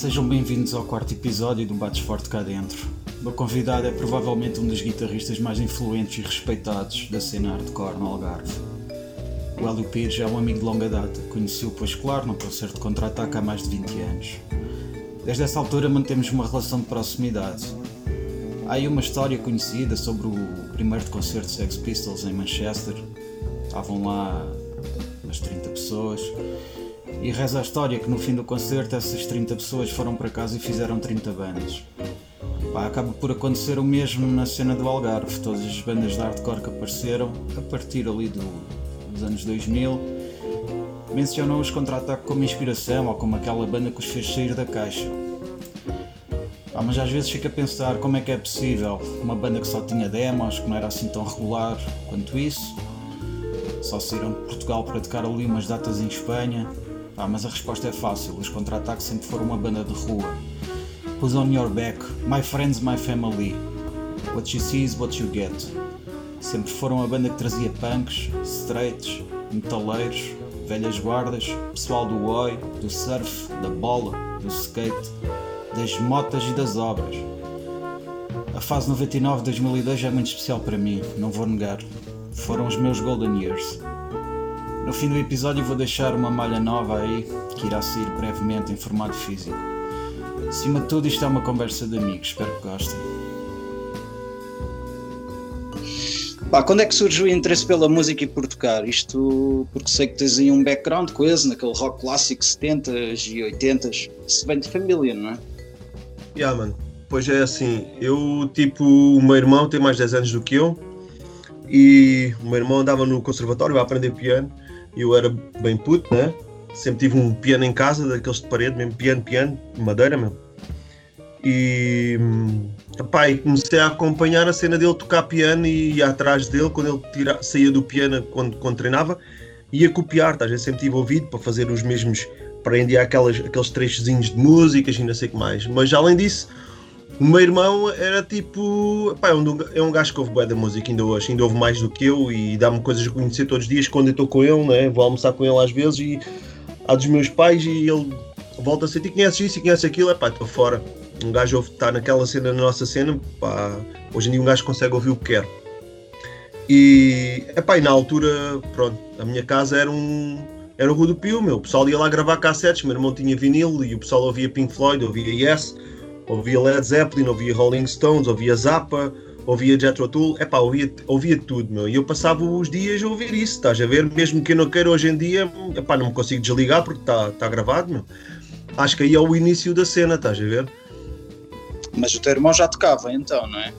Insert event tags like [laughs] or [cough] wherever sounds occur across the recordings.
Sejam bem-vindos ao quarto episódio do Bates Forte Cá Dentro. O meu convidado é provavelmente um dos guitarristas mais influentes e respeitados da cena hardcore no Algarve. O Hélio Pires é um amigo de longa data, conheceu pois claro no concerto de contra-ataque há mais de 20 anos. Desde essa altura mantemos uma relação de proximidade. Há aí uma história conhecida sobre o primeiro concerto Sex Pistols em Manchester. Estavam lá umas 30 pessoas e reza a história que no fim do concerto essas 30 pessoas foram para casa e fizeram 30 bandas. Pá, acaba por acontecer o mesmo na cena do Algarve. Todas as bandas de hardcore que apareceram, a partir ali do, dos anos 2000, mencionam os contra-ataque como inspiração ou como aquela banda que os fez sair da caixa. Ah, mas às vezes fica a pensar como é que é possível uma banda que só tinha demos, que não era assim tão regular quanto isso, só saíram de Portugal para tocar ali umas datas em Espanha, ah, mas a resposta é fácil, os contra-ataques sempre foram uma banda de rua. Who's on your back? My friends, my family. What you see is what you get. Sempre foram a banda que trazia punks, straights, metaleiros, velhas guardas, pessoal do oi, do surf, da bola, do skate, das motas e das obras. A fase 99-2002 é muito especial para mim, não vou negar. Foram os meus golden years. No fim do episódio vou deixar uma malha nova aí, que irá sair brevemente em formato físico. Acima de tudo isto é uma conversa de amigos, espero que gostem. Pá, quando é que surgiu o interesse pela música e por tocar? Isto porque sei que tens aí um background coisa, naquele rock clássico 70s e 80s. Isso vem de família, não é? Yeah, mano. Pois é assim, eu tipo, o meu irmão tem mais 10 anos do que eu e o meu irmão andava no conservatório a aprender piano eu era bem puto, né? Sempre tive um piano em casa, daqueles de parede, mesmo piano, piano, de madeira mesmo. E, epá, e comecei a acompanhar a cena dele tocar piano e ia atrás dele quando ele tira, saía do piano quando, quando treinava ia copiar, tá? gente sempre tive ouvido para fazer os mesmos, para enviar aquelas, aqueles trechozinhos de músicas e não sei o que mais. Mas além disso, o meu irmão era tipo. Pá, é, um, é um gajo que ouve bem da música ainda hoje, ainda ouve mais do que eu e dá-me coisas a conhecer todos os dias quando eu estou com ele, né? vou almoçar com ele às vezes e há dos meus pais e ele volta a sentir: conheces isso e conheces aquilo, é pá, estou fora. Um gajo ouve, está naquela cena, na nossa cena, pá, hoje em dia um gajo consegue ouvir o que quer. E, epá, e na altura, pronto, a minha casa era um. Era o Rodopio, meu. O pessoal ia lá gravar cassetes, meu irmão tinha vinil e o pessoal ouvia Pink Floyd, ouvia Yes ouvia Led Zeppelin, ouvia Rolling Stones, ouvia Zappa, ouvia Jethro Tull, epá, ouvia, ouvia tudo, meu. E eu passava os dias a ouvir isso, estás a ver? Mesmo que eu não queira hoje em dia, epá, não me consigo desligar porque está tá gravado, meu. Acho que aí é o início da cena, estás a ver? Mas o teu irmão já tocava então, não é?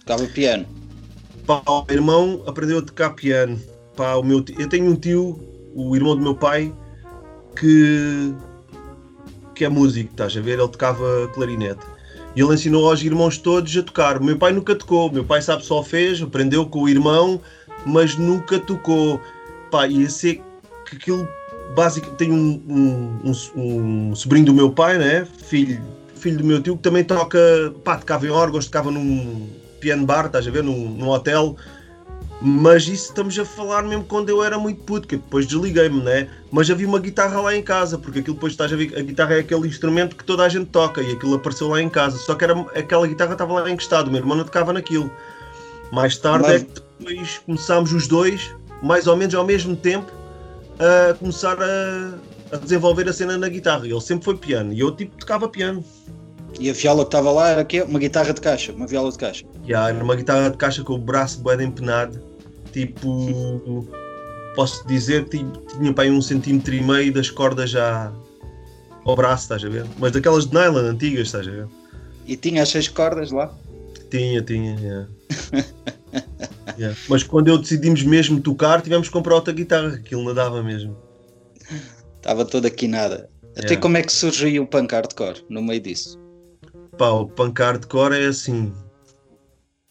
Tocava piano. Pá, o meu irmão aprendeu a tocar piano. Pá, o meu, eu tenho um tio, o irmão do meu pai, que que é músico, estás a ver? Ele tocava clarinete. E ele ensinou aos irmãos todos a tocar. Meu pai nunca tocou, meu pai sabe só fez, aprendeu com o irmão, mas nunca tocou. Pá, ia ser que aquilo básico. Tem um, um, um, um, sobrinho do meu pai, né? Filho, filho do meu tio, que também toca, pá, tocava em órgãos, tocava num piano bar, estás a ver? Num, num hotel. Mas isso estamos a falar mesmo quando eu era muito puto, que depois desliguei-me, né? Mas havia uma guitarra lá em casa, porque aquilo depois estás a ver, a guitarra é aquele instrumento que toda a gente toca e aquilo apareceu lá em casa. Só que era, aquela guitarra estava lá encostada, o meu irmão não tocava naquilo. Mais tarde Mas... é que depois começámos os dois, mais ou menos ao mesmo tempo, a começar a, a desenvolver a cena na guitarra. Ele sempre foi piano e eu tipo tocava piano. E a viola que estava lá era quê? Uma guitarra de caixa, uma viola de caixa. Yeah, era uma guitarra de caixa com o braço bem empenado tipo, posso dizer que tinha para aí um centímetro e meio das cordas já ao braço, estás a ver? Mas daquelas de nylon antigas, estás a ver? E tinha as seis cordas lá? Tinha, tinha, yeah. yeah. Mas quando eu decidimos mesmo tocar, tivemos que comprar outra guitarra, aquilo não dava mesmo. Estava toda quinada. Até yeah. como é que surgiu o punk hardcore no meio disso? Pá, o punk hardcore é assim,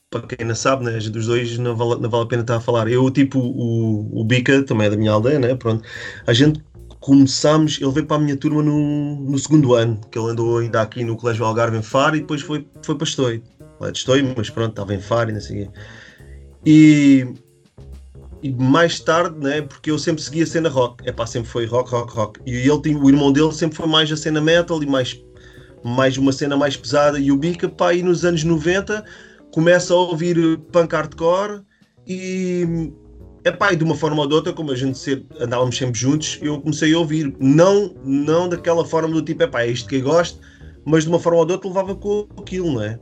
para quem não sabe, né, dos dois não vale, não vale a pena estar a falar. Eu, tipo, o, o Bica, também é da minha aldeia, né? Pronto. A gente começámos, ele veio para a minha turma no, no segundo ano, que ele andou ainda aqui no Colégio Algarve em Faro e depois foi, foi para Estoi. Lá de Estoi, mas pronto, estava em Faro e não sei. E, e mais tarde, né, porque eu sempre seguia a cena rock, é pá, sempre foi rock, rock, rock. E ele tinha, o irmão dele sempre foi mais a cena metal e mais mais uma cena mais pesada. E o Bica, pá, aí nos anos 90 começa a ouvir punk hardcore e é e de uma forma ou de outra, como a gente sempre, andávamos sempre juntos, eu comecei a ouvir, não, não daquela forma do tipo, é pá, é isto que eu gosto, mas de uma forma ou de outra levava com aquilo, não é?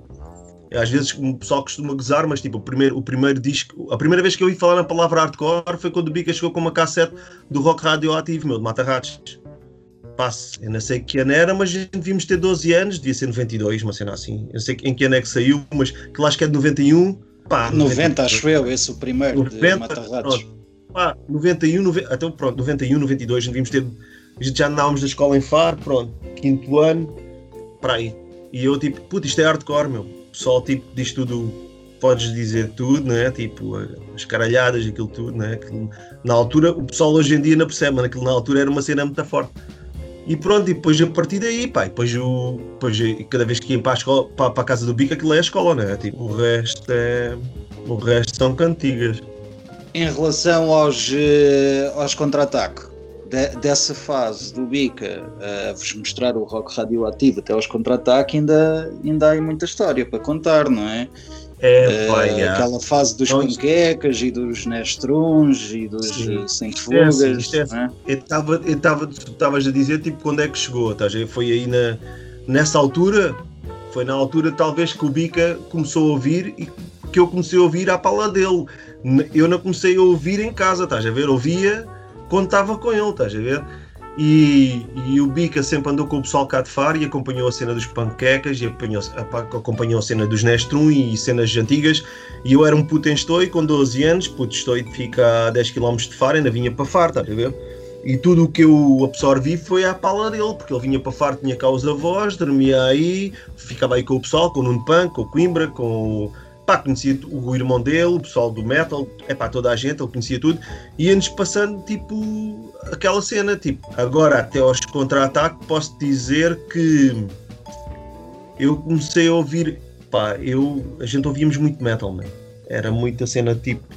Às vezes o pessoal costuma gozar, mas tipo, o primeiro, o primeiro disco, a primeira vez que eu ouvi falar na palavra hardcore foi quando o Bica chegou com uma cassete do rock radioativo, meu, de Mata Ratos. Passe, eu não sei que ano era, mas devíamos ter 12 anos, devia ser 92, uma cena assim. Eu não sei em que ano é que saiu, mas que lá acho que é de 91 Pá, 90, acho eu, esse o primeiro 90, de Mata-Ratos. Pá, 91, 90, até pronto, 91, 92, devíamos ter. Já andávamos da escola em Faro, pronto, quinto ano, para aí. E eu, tipo, puto, isto é hardcore, meu. O pessoal, tipo, diz tudo, podes dizer tudo, né? Tipo, as caralhadas, aquilo tudo, né? Aquilo, na altura, o pessoal hoje em dia não percebe, mas aquilo na altura era uma cena muito forte. E pronto, e depois a partir daí, pá, depois, o, depois cada vez que ia para a, escola, para, para a casa do bico, aquilo é a escola, né? Tipo, o resto é. O resto são cantigas. Em relação aos, eh, aos contra-ataque, de, dessa fase do Bica a vos mostrar o rock radioativo até aos contra-ataque, ainda, ainda há muita história para contar, não é? É, uh, é. Aquela fase dos então, panquecas e dos nestruns e dos sim. Eh, sem fugas. É, assim, é, Eu estava, eu estava, tu estavas a dizer tipo quando é que chegou, estás Foi aí na, nessa altura, foi na altura talvez que o Bica começou a ouvir e que eu comecei a ouvir à pala dele. Eu não comecei a ouvir em casa, estás a ver? Ouvia quando estava com ele, estás a ver? E, e, o Bica sempre andou com o pessoal cá de Faro e acompanhou a cena dos panquecas e acompanhou, acompanhou a cena dos Nestrum e cenas antigas. E eu era um puto em Estoi com 12 anos, puto Estoi fica a 10 km de Faro, ainda vinha para Faro, estás a ver? E tudo o que eu absorvi foi à pala dele, porque ele vinha para Faro, tinha cá os avós, dormia aí, ficava aí com o pessoal, com o Nuno com o Coimbra, com pá, conhecia o irmão dele, o pessoal do metal, é pá, toda a gente, ele conhecia tudo, e ia-nos passando tipo aquela cena, tipo, agora até aos contra-ataque posso dizer que eu comecei a ouvir, pá, eu, a gente ouvíamos muito metal, man. era muita cena tipo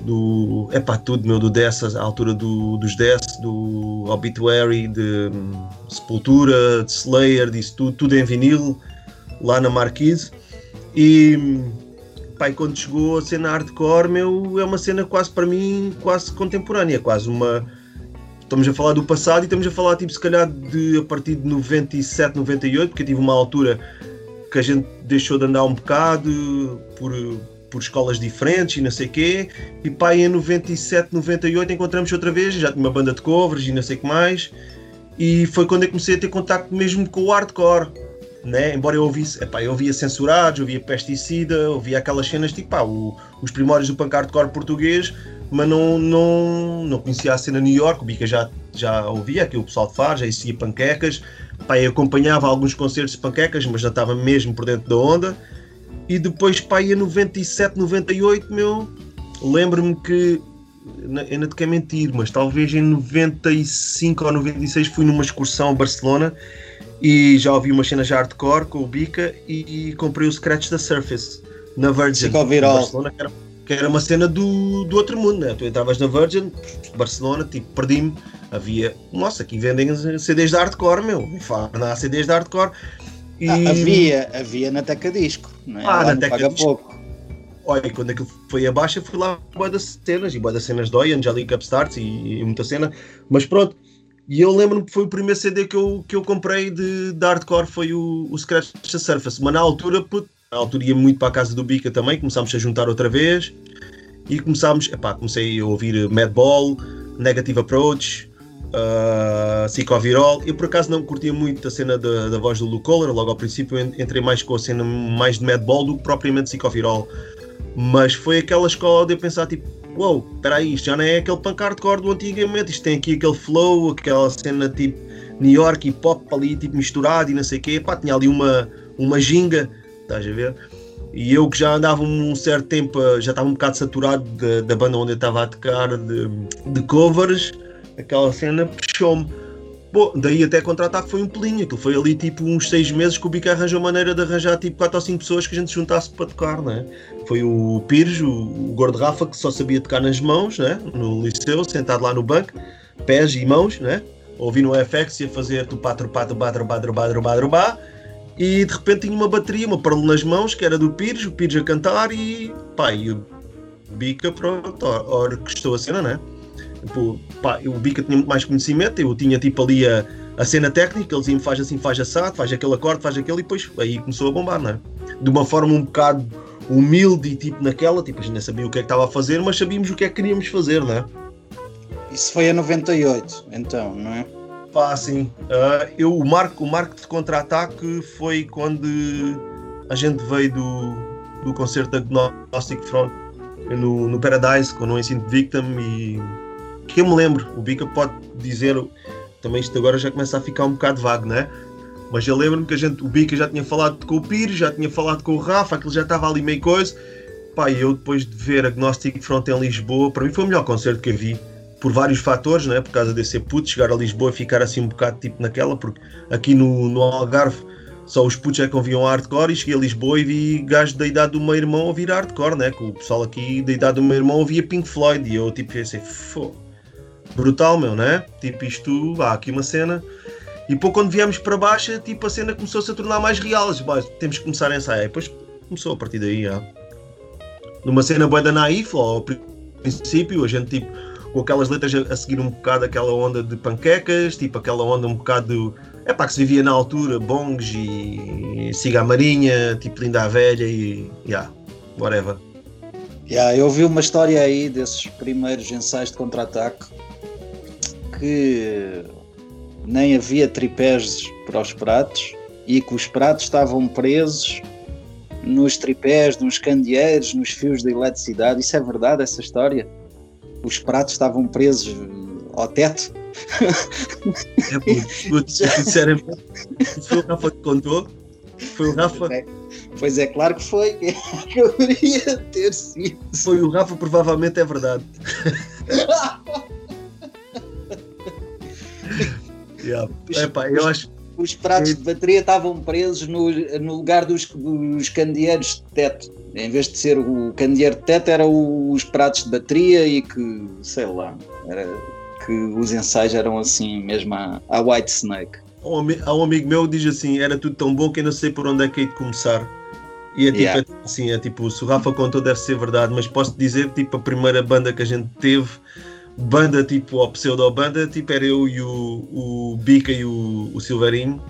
do, é pá, tudo meu, do Death, à altura do, dos Death, do Obituary, de um, Sepultura, de Slayer, disso tudo, tudo em vinil, lá na Marquise e pai, quando chegou a cena hardcore, meu, é uma cena quase para mim, quase contemporânea, quase uma. Estamos a falar do passado e estamos a falar, tipo, se calhar de a partir de 97, 98, porque eu tive uma altura que a gente deixou de andar um bocado por, por escolas diferentes e não sei quê. E pai, em 97, 98 encontramos outra vez, já tinha uma banda de covers e não sei o que mais. E foi quando eu comecei a ter contacto mesmo com o hardcore né? Embora eu ouvisse, epá, eu ouvia censurados, ouvia pesticida, ouvia aquelas cenas tipo pá, o, os primórdios do punk hardcore português, mas não, não, não conhecia a cena New York, o Bica já, já ouvia, aqui o pessoal Faro, já existia panquecas, eu acompanhava alguns concertos de panquecas, mas já estava mesmo por dentro da onda, e depois pá, ia 97, 98, meu, lembro-me que eu não te quero mentir, mas talvez em 95 ou 96 fui numa excursão a Barcelona e já ouvi uma cena já hardcore com o Bica e, e comprei o Scratch da Surface na Virgin Barcelona, que era, que era, uma cena do, do outro mundo, né? Tu entravas na Virgin, Barcelona, tipo, perdi-me. Havia, nossa, aqui vendem CDs de hardcore, meu, não há CDs de hardcore. E... Ah, havia, havia na Teca Disco, não é? Ah, na Teca Disco. pouco. Olha, quando aquilo foi abaixo, eu fui lá boa das cenas, e boa das cenas dói, Angelica Upstarts e, e muita cena, mas pronto, e eu lembro-me que foi o primeiro CD que eu, que eu comprei de, de hardcore, foi o, o Scratch the Surface. Mas na altura, put, na altura ia muito para a casa do Bica também, começámos a juntar outra vez e começámos, epá, comecei a ouvir Madball, Negative Approach, uh, Psicovirol. Eu por acaso não curtia muito a cena da, da voz do Luke Kohler, logo ao princípio entrei mais com a cena mais de Madball do que propriamente Psicovirol. Mas foi aquela escola de eu pensar tipo, uou, wow, espera aí, isto já não é aquele punk hardcore do antigamente, isto tem aqui aquele flow, aquela cena tipo New York e pop ali, tipo misturado e não sei o quê, pá, tinha ali uma, uma ginga, estás a ver? E eu que já andava um certo tempo, já estava um bocado saturado da banda onde eu estava a tocar de, de covers, aquela cena puxou-me. Bom, daí até contratar foi um pelinho, aquilo foi ali tipo uns seis meses que o Bica arranjou maneira de arranjar tipo quatro ou cinco pessoas que a gente juntasse para tocar, né? Foi o Pires, o, o Gordo Rafa, que só sabia tocar nas mãos, né? No liceu, sentado lá no banco, pés e mãos, né? ouvi no FX e a fazer tupá, trupá, trupá, trupá, trupá, trupá, trupá, e de repente tinha uma bateria, uma parole nas mãos, que era do Pires, o Pires a cantar e pá, e o Bica, pronto, orquestou a cena, né? Tipo, pá, o Bica tinha muito mais conhecimento, eu tinha tipo ali a, a cena técnica, ele dizia-me faz assim, faz assado, faz aquele acorde, faz aquele, e depois aí começou a bombar, né? De uma forma um bocado humilde e tipo naquela, tipo, a gente não sabia o que é que estava a fazer, mas sabíamos o que é que queríamos fazer, né? Isso foi a 98, então, não é? Pá, sim. Uh, eu, o, marco, o marco de contra-ataque foi quando a gente veio do, do concerto da Gnostic Front no, no Paradise, com o Ensino Victim e que eu me lembro, o Bica pode dizer, também isto agora já começa a ficar um bocado vago, né? Mas eu lembro-me que a gente, o Bica já tinha falado com o Pires, já tinha falado com o Rafa, aquilo já estava ali meio coisa. Pá, e eu depois de ver a Gnostic Front em Lisboa, para mim foi o melhor concerto que eu vi por vários fatores, né? por causa de ser puto, chegar a Lisboa e ficar assim um bocado tipo naquela, porque aqui no, no Algarve só os putos é que ouviam hardcore e cheguei a Lisboa e vi gajos da idade do meu irmão ouvir hardcore, né? Que o pessoal aqui da idade do meu irmão ouvia Pink Floyd e eu tipo pensei, fô, brutal meu, né? Tipo isto, há aqui uma cena. E pouco quando viemos para baixo, tipo a cena começou-se a tornar mais real. Disse, temos que começar a ensaiar. E depois começou a partir daí, já. Numa cena boa da naif, ao princípio, a gente tipo com aquelas letras a, seguir um bocado aquela onda de panquecas, tipo aquela onda um bocado. É pá, que se vivia na altura, bongs e siga a marinha, tipo linda a velha e. yeah, whatever. Yeah, eu vi uma história aí desses primeiros ensaios de contra-ataque que nem havia tripés para os pratos e que os pratos estavam presos nos tripés, nos candeeiros, nos fios de eletricidade. Isso é verdade, essa história? os pratos estavam presos ao teto. É, sinceramente, foi o Rafa que contou. Foi o Rafa. É, pois é, claro que foi. Que [laughs] eu queria ter sido. Foi o Rafa, provavelmente é verdade. [laughs] yeah. Epá, eu acho os pratos de bateria estavam presos no, no lugar dos, dos candeeiros de teto. Em vez de ser o candeeiro de teto, eram os pratos de bateria e que, sei lá, era, que os ensaios eram assim mesmo a, a White Snake. Há um amigo meu que diz assim: era tudo tão bom que eu não sei por onde é que hei de começar. E é tipo, yeah. é, assim, é tipo, se o Rafa contou deve ser verdade, mas posso dizer tipo a primeira banda que a gente teve banda tipo, ou pseudo-banda, tipo, era eu e o, o Bica e o, o Silverinho,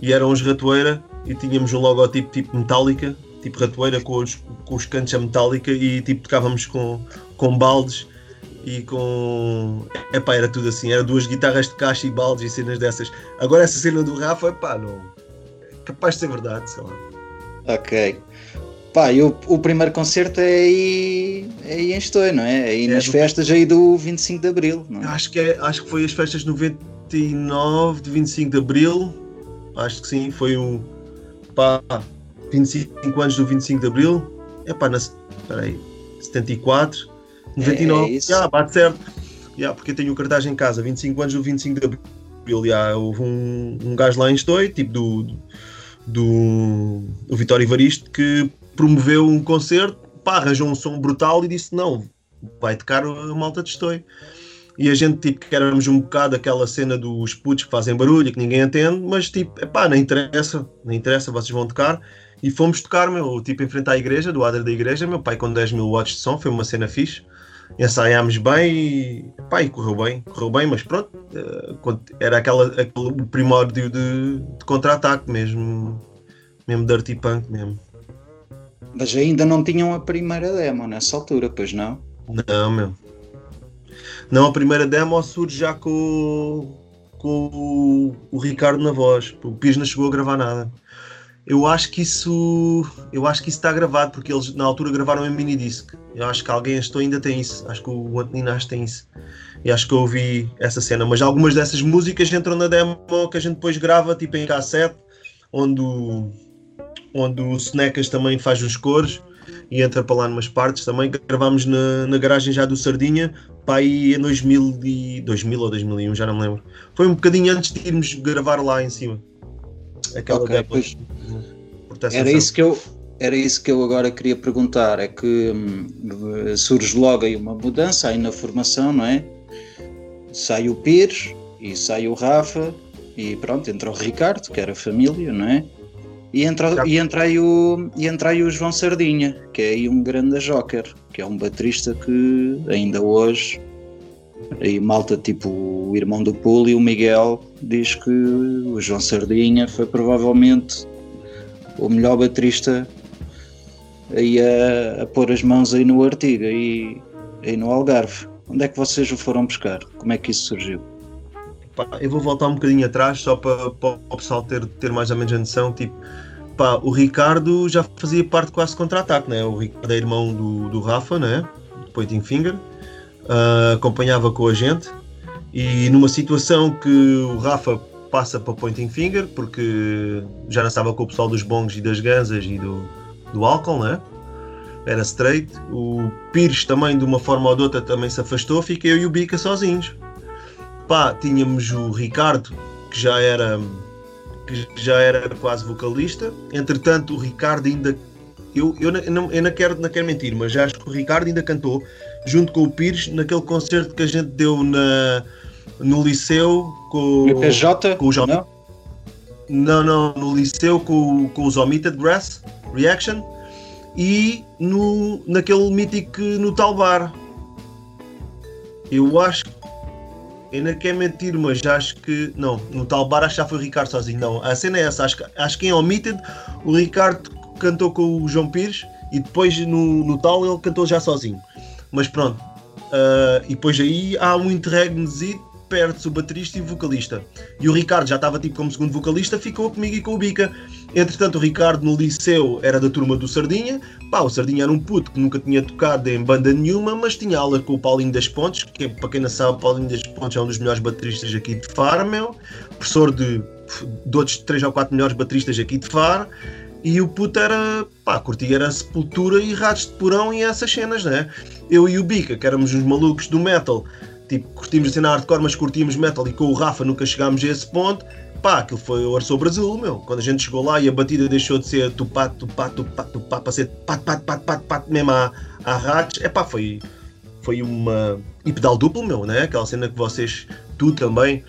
e eram os Ratoeira, e tínhamos um logotipo tipo metálica, tipo Ratoeira com os, com os cantos a metálica, e tipo tocávamos com, com baldes e com. Epá, era tudo assim, era duas guitarras de caixa e baldes e cenas dessas. Agora essa cena do Rafa, pá, não. capaz de ser verdade, sei lá. Ok. Pá, e o, o primeiro concerto é aí, é aí em Estou, não é? é aí é nas do... festas aí do 25 de Abril, não é? Acho que, é, acho que foi as festas de 99 de 25 de Abril, acho que sim, foi o pá, 25 anos do 25 de Abril, é pá, na, peraí, 74, 99, é, é já, bate certo, já, porque eu tenho o cartaz em casa, 25 anos do 25 de Abril, já, houve um, um gajo lá em Estou, tipo do, do do, do Vitório Evaristo que promoveu um concerto, pá, arranjou um som brutal e disse: Não, vai tocar a malta de Estoi. E a gente, tipo, que éramos um bocado aquela cena dos putos que fazem barulho, que ninguém entende, mas tipo, pá, não interessa, não interessa, vocês vão tocar. E fomos tocar, meu, tipo, em frente à igreja, do adro da igreja, meu pai com 10 mil watts de som, foi uma cena fixe. Ensaiámos bem e, pá, e correu bem, correu bem, mas pronto, eh, era aquela, aquele primórdio de, de contra-ataque mesmo, mesmo dirty punk mesmo. Mas ainda não tinham a primeira demo nessa altura, pois não? Não, meu. Não, a primeira demo surge já com, com o, o Ricardo na voz. O Pires não chegou a gravar nada. Eu acho que isso. Eu acho que isso está gravado, porque eles na altura gravaram em mini disc. Eu acho que alguém estou ainda tem isso. Acho que o Antonino tem isso. E acho que eu ouvi essa cena. Mas algumas dessas músicas entram na demo que a gente depois grava, tipo em cassete, onde o onde o Snecas também faz os cores e entra para lá numas partes também. Gravámos na, na garagem já do Sardinha, para aí em 2000, e, 2000 ou 2001, já não me lembro. Foi um bocadinho antes de irmos gravar lá em cima. Aquela okay, pois, era isso que eu era isso que eu agora queria perguntar é que hum, surge logo aí uma mudança aí na formação não é sai o Pires e sai o Rafa e pronto, entra o Ricardo, que era família, não é? E entra, e, entra aí o, e entra aí o João Sardinha, que é aí um grande joker, que é um baterista que ainda hoje, aí malta tipo o irmão do Pulo e o Miguel, diz que o João Sardinha foi provavelmente o melhor baterista aí a, a pôr as mãos aí no artigo, aí, aí no Algarve. Onde é que vocês o foram buscar? Como é que isso surgiu? Pá, eu vou voltar um bocadinho atrás só para, para o pessoal ter, ter mais ou menos a noção. Tipo, pá, o Ricardo já fazia parte quase contra-ataque, né? O Ricardo é irmão do, do Rafa, né? Pointing Finger, uh, acompanhava com a gente e numa situação que o Rafa passa para Pointing Finger, porque já não estava com o pessoal dos bongos e das ganzas e do, do álcool, né? Era straight. O Pires também, de uma forma ou de outra, também se afastou. Fiquei eu e o Bica sozinhos pá, tínhamos o Ricardo, que já era que já era quase vocalista. Entretanto, o Ricardo ainda. Eu, eu, não, eu não, quero, não quero mentir, mas já acho que o Ricardo ainda cantou junto com o Pires naquele concerto que a gente deu na, no Liceu com, no PJ? com o João. Não? não, não, no Liceu com, com os Omitted Grass Reaction e no, naquele mítico no tal bar. Eu acho ainda quer mentir, mas acho que. Não, no tal bar acho que já foi o Ricardo sozinho. Não, a cena é essa. Acho, acho que em Omitted o Ricardo cantou com o João Pires e depois no, no tal ele cantou já sozinho. Mas pronto. Uh, e depois aí há um interregno perde-se o baterista e o vocalista. E o Ricardo já estava tipo como segundo vocalista, ficou comigo e com o Bica. Entretanto, o Ricardo no liceu era da turma do Sardinha. Pá, o Sardinha era um puto que nunca tinha tocado em banda nenhuma, mas tinha aula com o Paulinho das Pontes, que para quem não sabe, o Paulinho das Pontes é um dos melhores bateristas aqui de Faro, meu. Professor de, de outros 3 ou 4 melhores bateristas aqui de Faro. E o puto era, pá, curtia era Sepultura e Ratos de Porão e essas cenas, né? Eu e o Bica, que éramos uns malucos do metal, tipo, curtimos a cena hardcore, mas curtíamos metal e com o Rafa nunca chegámos a esse ponto pá, aquilo foi o Arçou Brasil, meu. Quando a gente chegou lá e a batida deixou de ser tupá, tupá, tupá, tupá, para ser pat, pat, pat, pat, pat, mesmo a, a ratos, é pá, foi, foi uma. E pedal duplo, meu, né? Aquela cena que vocês, tu também,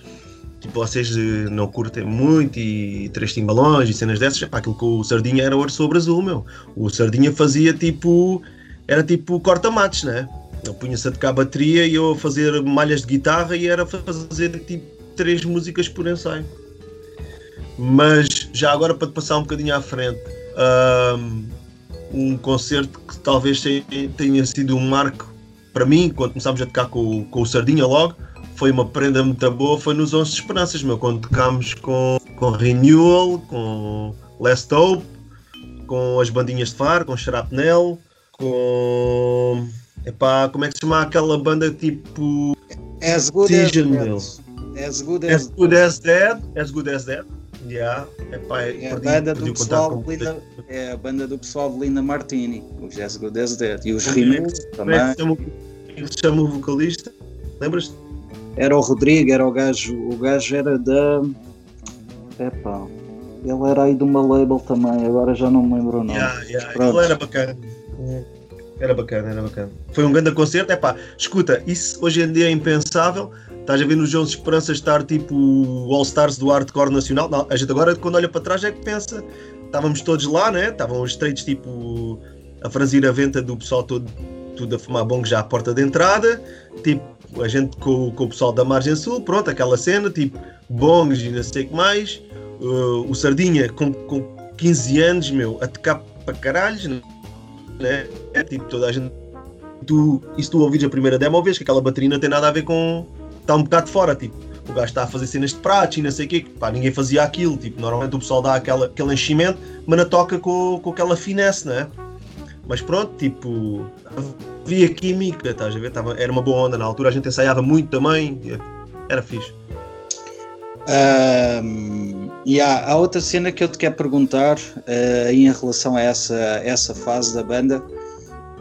tipo, vocês eh, não curtem muito e três timbalões e cenas dessas, é pá, aquilo que o Sardinha era o Arçou Brasil, meu. O Sardinha fazia tipo. Era tipo corta-mates, né? Ele punha-se a tocar bateria e eu a fazer malhas de guitarra e era fazer tipo três músicas por ensaio. Mas já agora para te passar um bocadinho à frente, um concerto que talvez tenha sido um marco para mim, quando começámos a tocar com, com o Sardinha logo, foi uma prenda muito boa, foi nos 11 Esperanças, meu, quando tocámos com, com Renewal, com Last Hope, com as bandinhas de Far, com Shrapnel, com. Epá, como é que se chama aquela banda tipo. As Good as, as Good as, as, good as Dead. As Good as Dead. Yeah. Epá, é, a banda do pessoal de Linda, é a banda do pessoal de Linda Martini, o Jessica Des Dead. E os remixes também. Ele se chama o vocalista? Lembras-te? Era o Rodrigo, era o gajo. O gajo era da. Epá. Ele era aí de uma label também, agora já não me lembro o nome. Yeah, yeah. Ele era bacana. Era bacana, era bacana. Foi um grande concerto. É pá, escuta, isso hoje em dia é impensável. Estás a ver nos Jones Esperança estar tipo All-Stars do hardcore nacional. Não, a gente agora, quando olha para trás, é que pensa. Estávamos todos lá, né? Estavam os trades tipo a franzir a venta do pessoal todo, tudo a fumar bong já à porta de entrada. Tipo, a gente com, com o pessoal da Margem Sul, pronto, aquela cena, tipo, bongs e não sei o que mais. Uh, o Sardinha com, com 15 anos, meu, a tocar para caralhos, né? É tipo, toda a gente. Tu, e se tu ouvires a primeira demo, vês que aquela bateria não tem nada a ver com. Está um bocado fora, tipo. O gajo está a fazer cenas de pratos e não sei o quê, pá, ninguém fazia aquilo. Tipo, normalmente o pessoal dá aquela, aquele enchimento, mas não toca com, com aquela finesse, né? Mas pronto, tipo, havia química, estás a ver? Tava, era uma boa onda na altura, a gente ensaiava muito também, era fixe. Um, e há, há, outra cena que eu te quero perguntar uh, em relação a essa, essa fase da banda,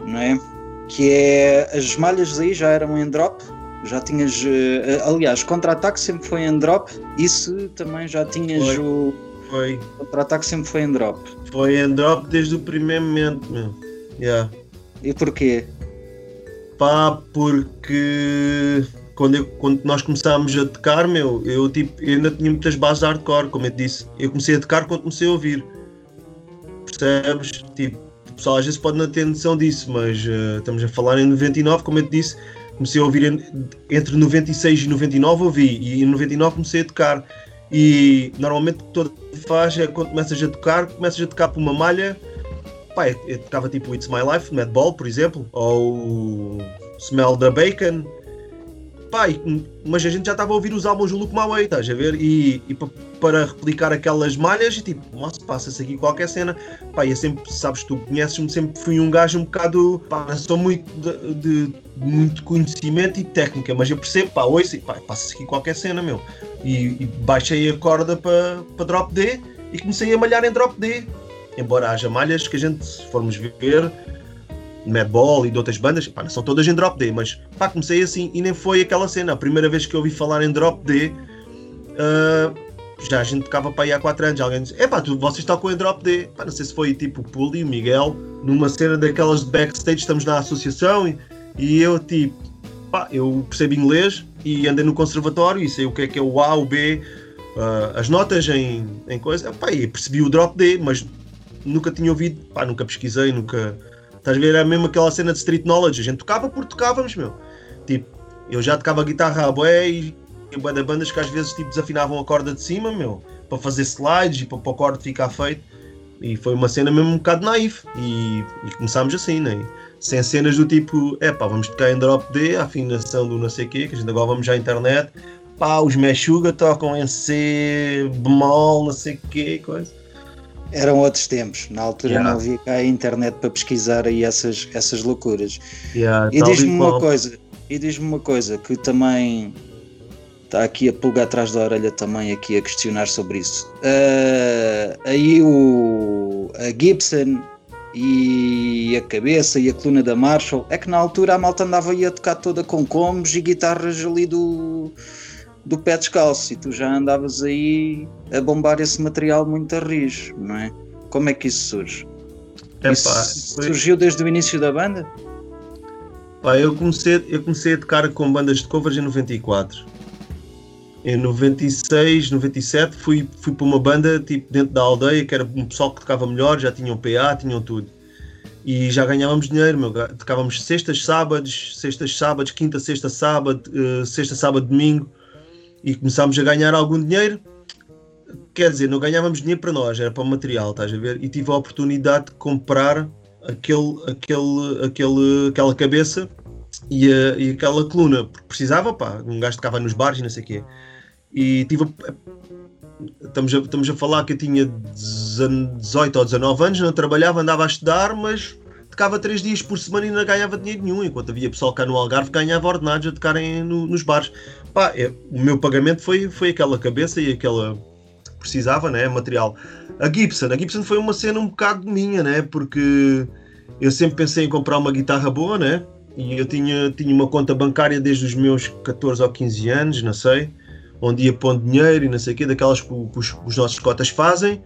não é? Que é as malhas aí já eram em drop, já tinhas. Uh, aliás, contra-ataque sempre foi em drop, isso também já tinhas foi, o. Foi. Contra-ataque sempre foi em drop. Foi em drop desde o primeiro momento, meu. Yeah. E porquê? Pá, porque quando, eu, quando nós começámos a tocar, meu, eu, tipo, eu ainda tinha muitas bases hardcore, como eu te disse. Eu comecei a tocar quando comecei a ouvir. Percebes? Tipo, o pessoal às vezes pode não ter noção disso, mas uh, estamos a falar em 99, como eu te disse, comecei a ouvir entre 96 e 99 ouvi, e em 99 comecei a tocar. E normalmente o que todo faz é quando começas a tocar, começas a tocar por uma malha. Pá, eu, eu tocava tipo It's My Life, Madball, por exemplo, ou Smell the Bacon. Mas a gente já estava a ouvir os álbuns do Luke Maway, estás a ver? E, e para replicar aquelas malhas, e tipo, nossa, passa-se aqui qualquer cena. Pá, eu sempre, sabes, tu conheces-me, sempre fui um gajo um bocado, pá, não sou muito de, de, muito conhecimento e técnica, mas eu percebo, pá, ouço, pá, passa-se aqui qualquer cena, meu. E, e baixei a corda para pa drop D e comecei a malhar em drop D. Embora haja malhas que a gente, se formos ver, Madball e de outras bandas, pá, são todas em drop D, mas pá, comecei assim e nem foi aquela cena. A primeira vez que eu ouvi falar em drop D, uh, já a gente tocava para aí há 4 anos. Alguém disse: Epá, tu, vocês tocam em drop D. Pá, não sei se foi tipo o Puli, o Miguel, numa cena daquelas de backstage, estamos na associação e, e eu tipo, pá, eu percebo inglês e andei no conservatório e sei o que é que é o A, o B, uh, as notas em, em coisa. Pá, e percebi o drop D, mas nunca tinha ouvido, pá, nunca pesquisei, nunca. Estás a ver? É mesmo aquela cena de street knowledge. A gente tocava porque tocávamos, meu. Tipo, eu já tocava guitarra a boé e bué de bandas que às vezes tipo, desafinavam a corda de cima, meu, para fazer slides e para, o corda ficar feito. E foi uma cena mesmo um bocado naive. E, e começámos assim, né? Sem cenas do tipo, é pá, vamos tocar em drop D, a afinação do não sei quê, que a gente agora vamos à internet. Pá, os Meshuga tocam em C, bemol, não sei quê, coisa. Eram outros tempos, na altura yeah. não havia cá a internet para pesquisar aí essas, essas loucuras. Yeah, e diz-me uma coisa, e diz-me uma coisa que também está aqui a pulga atrás da orelha também aqui a questionar sobre isso. Uh, aí o, a Gibson e a cabeça e a coluna da Marshall é que na altura a malta andava aí a tocar toda com combos e guitarras ali do, do pé descalço e tu já andavas aí a bombar esse material muito a rijo, não é? Como é que isso surge? isso foi... surgiu desde o início da banda? Pá, eu comecei, eu comecei a tocar com bandas de covers em 94 em 96, 97 fui, fui para uma banda tipo dentro da aldeia que era um pessoal que tocava melhor, já tinham PA, tinham tudo. E já ganhávamos dinheiro, meu. tocávamos sextas, sábados, sextas, sábados, quinta, sexta, sábado, uh, sexta, sábado, domingo e começámos a ganhar algum dinheiro. Quer dizer, não ganhávamos dinheiro para nós, era para o material, estás a ver? E tive a oportunidade de comprar aquele, aquele, aquele, aquela cabeça e, a, e aquela coluna, porque precisava, pá, um gajo tocava nos bares e não sei o quê. E tive. Estamos a, estamos a falar que eu tinha 18 ou 19 anos, não trabalhava, andava a estudar, mas tocava 3 dias por semana e não ganhava dinheiro nenhum, enquanto havia pessoal cá no Algarve que ganhava ordenados a tocarem no, nos bares. Pá, é, o meu pagamento foi, foi aquela cabeça e aquela. precisava, né? Material. A Gibson, a Gibson foi uma cena um bocado minha, né? Porque eu sempre pensei em comprar uma guitarra boa, né? E eu tinha, tinha uma conta bancária desde os meus 14 ou 15 anos, não sei onde ia pondo dinheiro e não sei o quê, daquelas que, os, os nossos cotas fazem.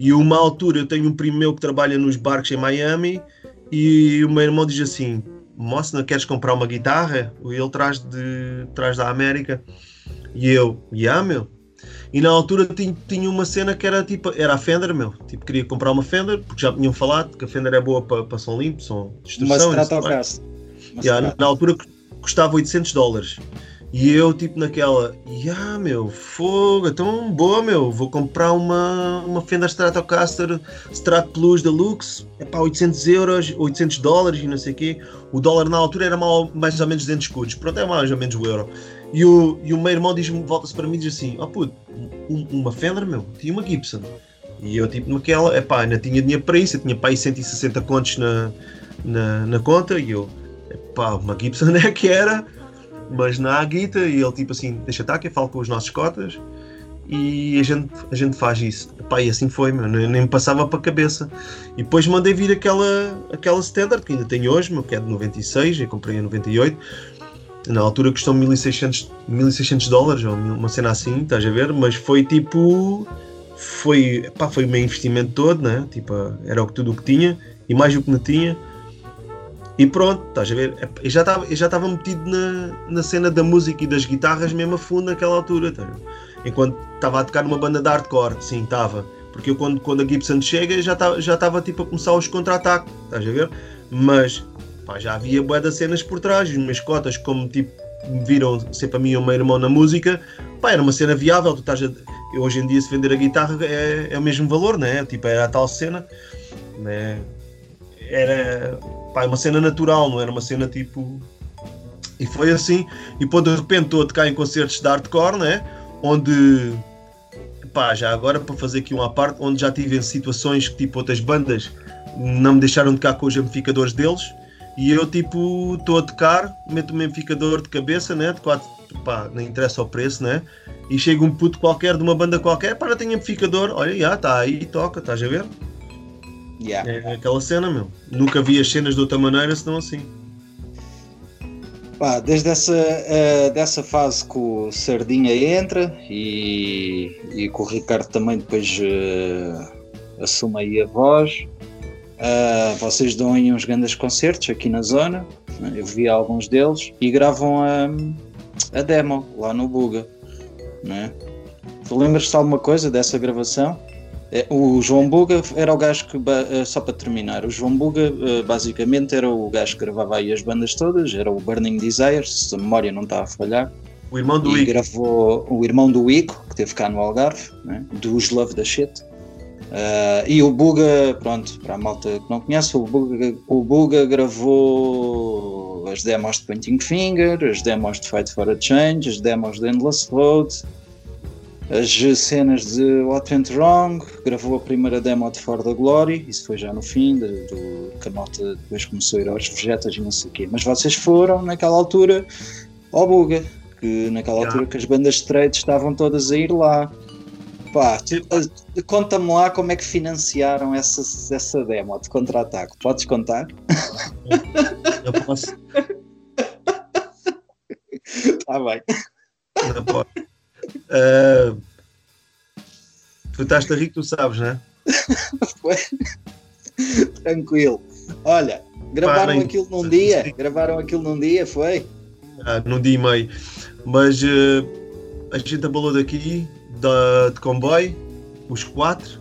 E uma altura eu tenho um primo meu que trabalha nos barcos em Miami e o meu irmão diz assim: Moça, não queres comprar uma guitarra? Ele traz, de, traz da América. E eu, já, yeah, meu. E na altura tinha, tinha uma cena que era tipo, era a Fender, meu. Tipo, queria comprar uma Fender, porque já tinham falado que a Fender é boa para, para som limpo, som de destruição. Uma Stratocaster. Yeah, na altura custava 800 dólares. E eu, tipo, naquela, ah, meu, fogo, é tão boa, meu, vou comprar uma, uma Fender Stratocaster Strat Plus Deluxe, é para 800 euros, 800 dólares e não sei o quê. O dólar na altura era mal, mais ou menos 200 escudos, pronto, é mais ou menos o euro. E o, e o meu irmão diz-me, volta-se para mim e diz assim, oh puto, uma Fender, meu, tinha uma Gibson. E eu, tipo, naquela, é pá, ainda tinha dinheiro para isso, eu tinha para aí 160 contos na, na, na conta e eu, é pá, uma Gibson é que era mas na Aguita e ele tipo assim, deixa estar que eu falo com os nossos cotas e a gente, a gente faz isso. Epá, e assim foi, meu, nem, nem me passava para a cabeça. E depois mandei vir aquela, aquela standard que ainda tenho hoje, meu, que é de 96, eu comprei em 98. Na altura custou 1600, 1600 dólares, ou uma cena assim, estás a ver? Mas foi tipo. Foi, epá, foi o meu investimento todo, né? Tipo, era tudo o que tinha e mais o que não tinha E pronto, estás a ver? Eu já estava, já estava metido na, na cena da música e das guitarras mesmo a fundo naquela altura, tá? enquanto estava a tocar numa banda de hardcore, sim, estava. Porque eu quando, quando a Gibson chega já estava já tipo a começar os contra-ataques, estás a ver? Mas pá, já havia boas das cenas por trás, os meus cotas, como tipo me viram sempre a mim e o meu irmão na música, pá, era uma cena viável, tu estás a, hoje em dia se vender a guitarra é, é o mesmo valor, né? Tipo, era a tal cena, né? Era pá, uma cena natural, não era uma cena tipo. E foi assim, e pô, de repente estou a tocar em concertos de hardcore, né? Onde pá, já agora para fazer aqui uma parte, onde já tive em situações que tipo outras bandas não me deixaram tocar com os amplificadores deles e eu tipo estou a tocar, meto um amplificador de cabeça, né? De quatro, pá, não interessa o preço, né? E chega um puto qualquer de uma banda qualquer, para tem amplificador, olha, já está aí, toca, estás a ver? Yeah. É aquela cena, meu. Nunca vi as cenas de outra maneira senão assim. Pá, desde essa, uh, dessa fase que o Sardinha entra e, e que o Ricardo também depois uh, assume aí a voz, uh, vocês dão aí uns grandes concertos aqui na zona, né? eu vi alguns deles, e gravam a, a demo lá no Buga. Né? Tu lembras-te alguma coisa dessa gravação? É, o João Buga era o gajo que, eh, só para terminar, o João Buga eh, basicamente era o gajo que gravava aí as bandas todas, era o Burning Desires, se a memória não está a falhar. O irmão do Ico. gravou o irmão do Ico, que teve cá no Algarve, né? dos Love da Shit. Uh, e o Buga, pronto, para a malta que não conhece, o Buga, o Buga gravou as demos de Pointing Finger, as demos de Fight for a Change, as demos de Endless Road, as cenas de What Went Wrong, gravou a primeira demo de For the Glory, isso foi já no fim, de, do, que a malta depois começou a ir aos vegetas e não sei o quê. Mas vocês foram naquela altura ao Buga, que naquela Yeah. altura que as bandas straight estavam todas a ir lá. Pá, eh, conta-me lá como é que financiaram essa, essa demo de contra-ataque. Podes contar? [laughs] Eu posso. Está bem. Não posso. Ah, tu estás a rir, tu sabes, né? Foi. [laughs] Tranquilo. Olha, gravaram Parem. aquilo num dia? Gravaram aquilo num dia, foi? Ah, num dia e meio. Mas ah, a gente abalou daqui da, de comboio, os quatro,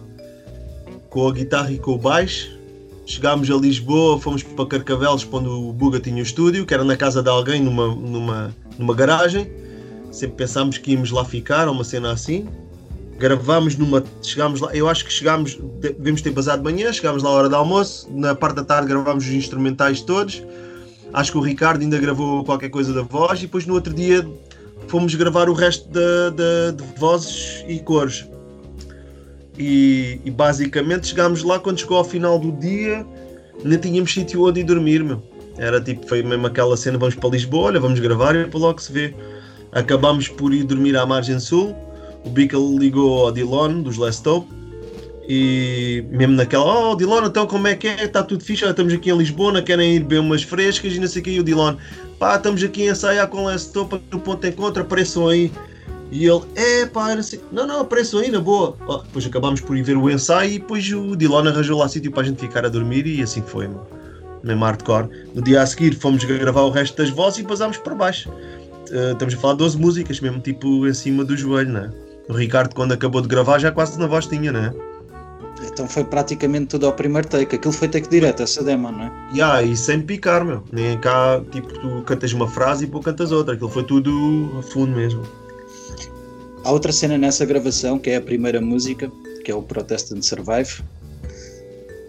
com a guitarra e com o baixo. Chegámos a Lisboa, fomos para Carcavelos, onde o Buga tinha o estúdio, que era na casa de alguém, numa, numa, numa garagem. Sempre pensámos que íamos lá ficar, uma cena assim. Gravámos numa. Chegámos lá, eu acho que chegámos. Devemos ter basado de manhã, chegámos lá à hora do almoço. Na parte da tarde gravámos os instrumentais todos. Acho que o Ricardo ainda gravou qualquer coisa da voz e depois no outro dia fomos gravar o resto da, da- de vozes e cores. E, e basicamente chegámos lá quando chegou ao final do dia, nem tínhamos sítio onde ir dormir, meu. Era tipo, foi mesmo aquela cena, vamos para Lisboa, olha, vamos gravar e logo se vê. Acabámos por ir dormir à margem sul, o Bickle ligou ao Dilon, dos Last Hope, e mesmo naquela, oh Dilon, então como é que é? Está tudo fixe, olha, estamos aqui em Lisboa, querem ir beber umas frescas e não sei o que, e o Dilon, pá, estamos aqui a ensaiar com Last Hope no ponto de encontro, apareçam aí. E ele, é pá, era assim, não, não, apareçam aí na boa. Oh, depois acabámos por ir ver o ensaio e depois o Dilon arranjou lá sítio para a gente ficar a dormir e assim foi, meu. mesmo hardcore. No dia a seguir fomos gravar o resto das vozes e passámos para baixo. Eh, estamos a falar de 12 músicas, mesmo tipo em cima do joelho, né? O Ricardo, quando acabou de gravar, já quase na voz tinha, né? Então foi praticamente tudo ao primeiro take. Aquilo foi take direto, essa demo, não é? Yeah, e sem picar, meu. Nem cá, tipo, tu cantas uma frase e depois cantas outra. Aquilo foi tudo a fundo mesmo. Há outra cena nessa gravação que é a primeira música, que é o Protest and Survive.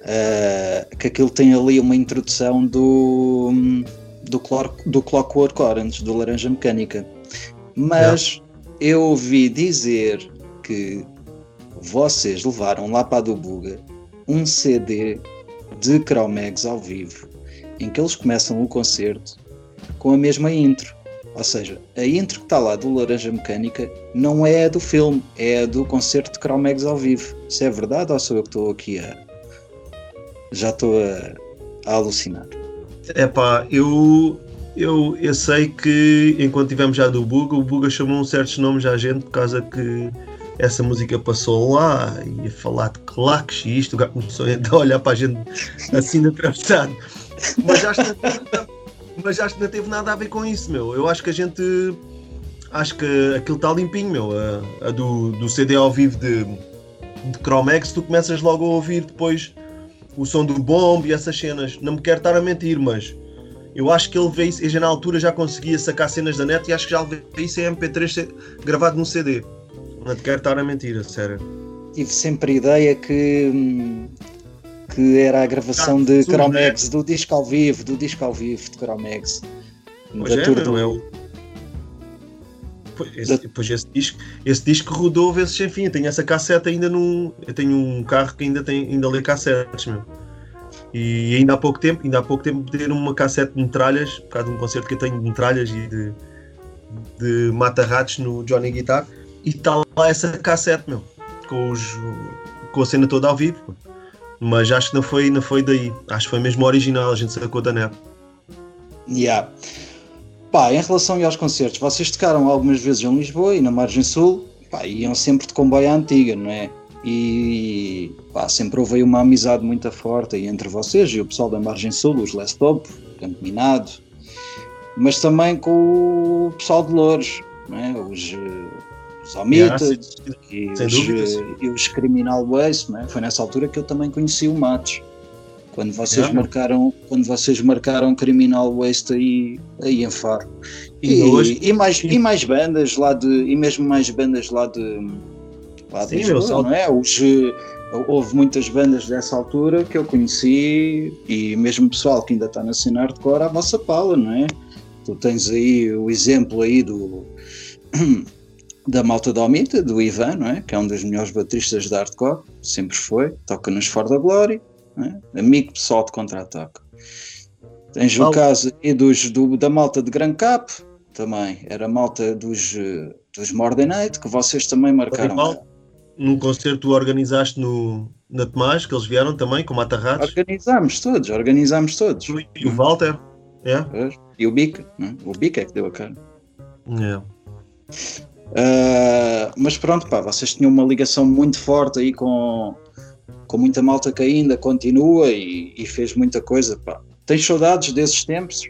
eh, que aquilo tem ali uma introdução do, do, do Clockwork Orange, do Laranja Mecânica. Mas eu ouvi dizer que vocês levaram lá para a Buga um CD de Cromegs ao vivo, em que eles começam o concerto com a mesma intro. Ou seja, a intro que está lá do Laranja Mecânica não é a do filme, é a do concerto de Cromegs ao vivo. Isso é verdade ou sou eu que estou aqui a. Já estou a, a alucinar? É pá, eu, eu, eu sei que enquanto tivemos já do Buga, o Buga chamou certos nomes à gente por causa que essa música passou lá e a falar de claques e isto, o gajo começou a [laughs] olhar para a gente assim atravessado. mas acho, que mas acho que não teve nada a ver com isso, meu. Eu acho que a gente. Acho que aquilo está limpinho, meu. A, a do, do CD ao vivo de, de Chromex, tu começas logo a ouvir depois o som do bombo e essas cenas. Não me quero estar a mentir, mas eu acho que ele veio, eu já na altura já conseguia sacar cenas da net e acho que já veio isso em MP3 gravado num CD. Não te quero estar a mentir, a sério. Tive sempre a ideia que, que era a gravação ah, de Chromex, do disco ao vivo, do disco ao vivo de Chromex. Pois é, não é o... Pois, esse, esse, disco, esse disco rodou vezes sem fim. Eu tenho essa cassete ainda num. Eu tenho um carro que ainda, tem, ainda lê cassetes, meu. E ainda há pouco tempo, ainda há pouco tempo ter uma cassete de metralhas, por causa de um concerto que eu tenho de metralhas e de, de mata-ratos no Johnny Guitar, e está lá essa cassete, meu, com, os, com a cena toda ao vivo. Mas acho que não foi, não foi daí. Acho que foi mesmo original, a gente sacou da net. Yeah. Pá, em relação aos concertos, vocês tocaram algumas vezes em Lisboa e na Margem Sul, pá, iam sempre de comboio à antiga, não é? E pá, sempre houve uma amizade muito forte entre vocês e o pessoal da Margem Sul, os Les Top, Campo Minado, mas também com o pessoal de Louros, não é? os, os Omited e, os, e os Criminal Waste, não é? foi nessa altura que eu também conheci o Matos quando vocês marcaram quando vocês marcaram Criminal Waste aí, aí em Faro e, e, e mais, e mais bandas lá de e mesmo mais bandas lá de lá de Sim, Lisboa, não é? Os, houve muitas bandas dessa altura que eu conheci e mesmo pessoal que ainda está na cena hardcore à vossa pala, não é? Tu tens aí o exemplo aí do [clears throat] da malta da Omita, do Ivan, não é? Que é um dos melhores bateristas de hardcore, sempre foi, toca nos For da Glory, é? amigo pessoal de contra-ataque. Tens o caso aí dos, do, da malta de Gran Cap, também, era a malta dos, dos Mordenate, que vocês também marcaram. Num concerto tu organizaste no, na Tomás, que eles vieram também, com Mata Ratos. Organizámos todos, organizámos todos. E o Walter, é? E o Bica, é? o Bica é que deu a cara. É. Uh, mas pronto, pá, vocês tinham uma ligação muito forte aí com, com muita malta que ainda continua e, e fez muita coisa. Pá. Tens saudades desses tempos?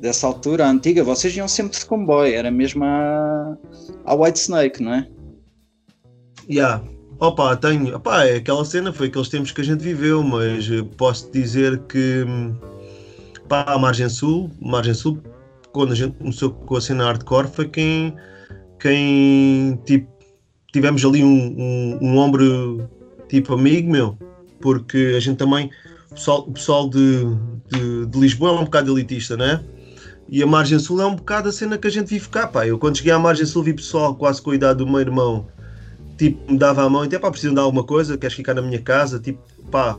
Dessa altura antiga? Vocês iam sempre de comboio, era mesmo a, a White Snake, não é? Yeah. Opa, tenho. Opa, é aquela cena, foi aqueles tempos que a gente viveu, mas posso dizer que pá, a Margem Sul, Margem Sul, quando a gente começou com a cena hardcore, foi quem, quem tipo, tivemos ali um, um, um ombro tipo amigo meu, porque a gente também, o pessoal, o pessoal de, de, de, Lisboa é um bocado elitista, né? E a Margem Sul é um bocado a cena que a gente vive cá, pá. Eu quando cheguei à Margem Sul vi pessoal quase com a idade do meu irmão, tipo, me dava a mão e até pá, preciso de alguma coisa, queres ficar na minha casa, tipo, pá,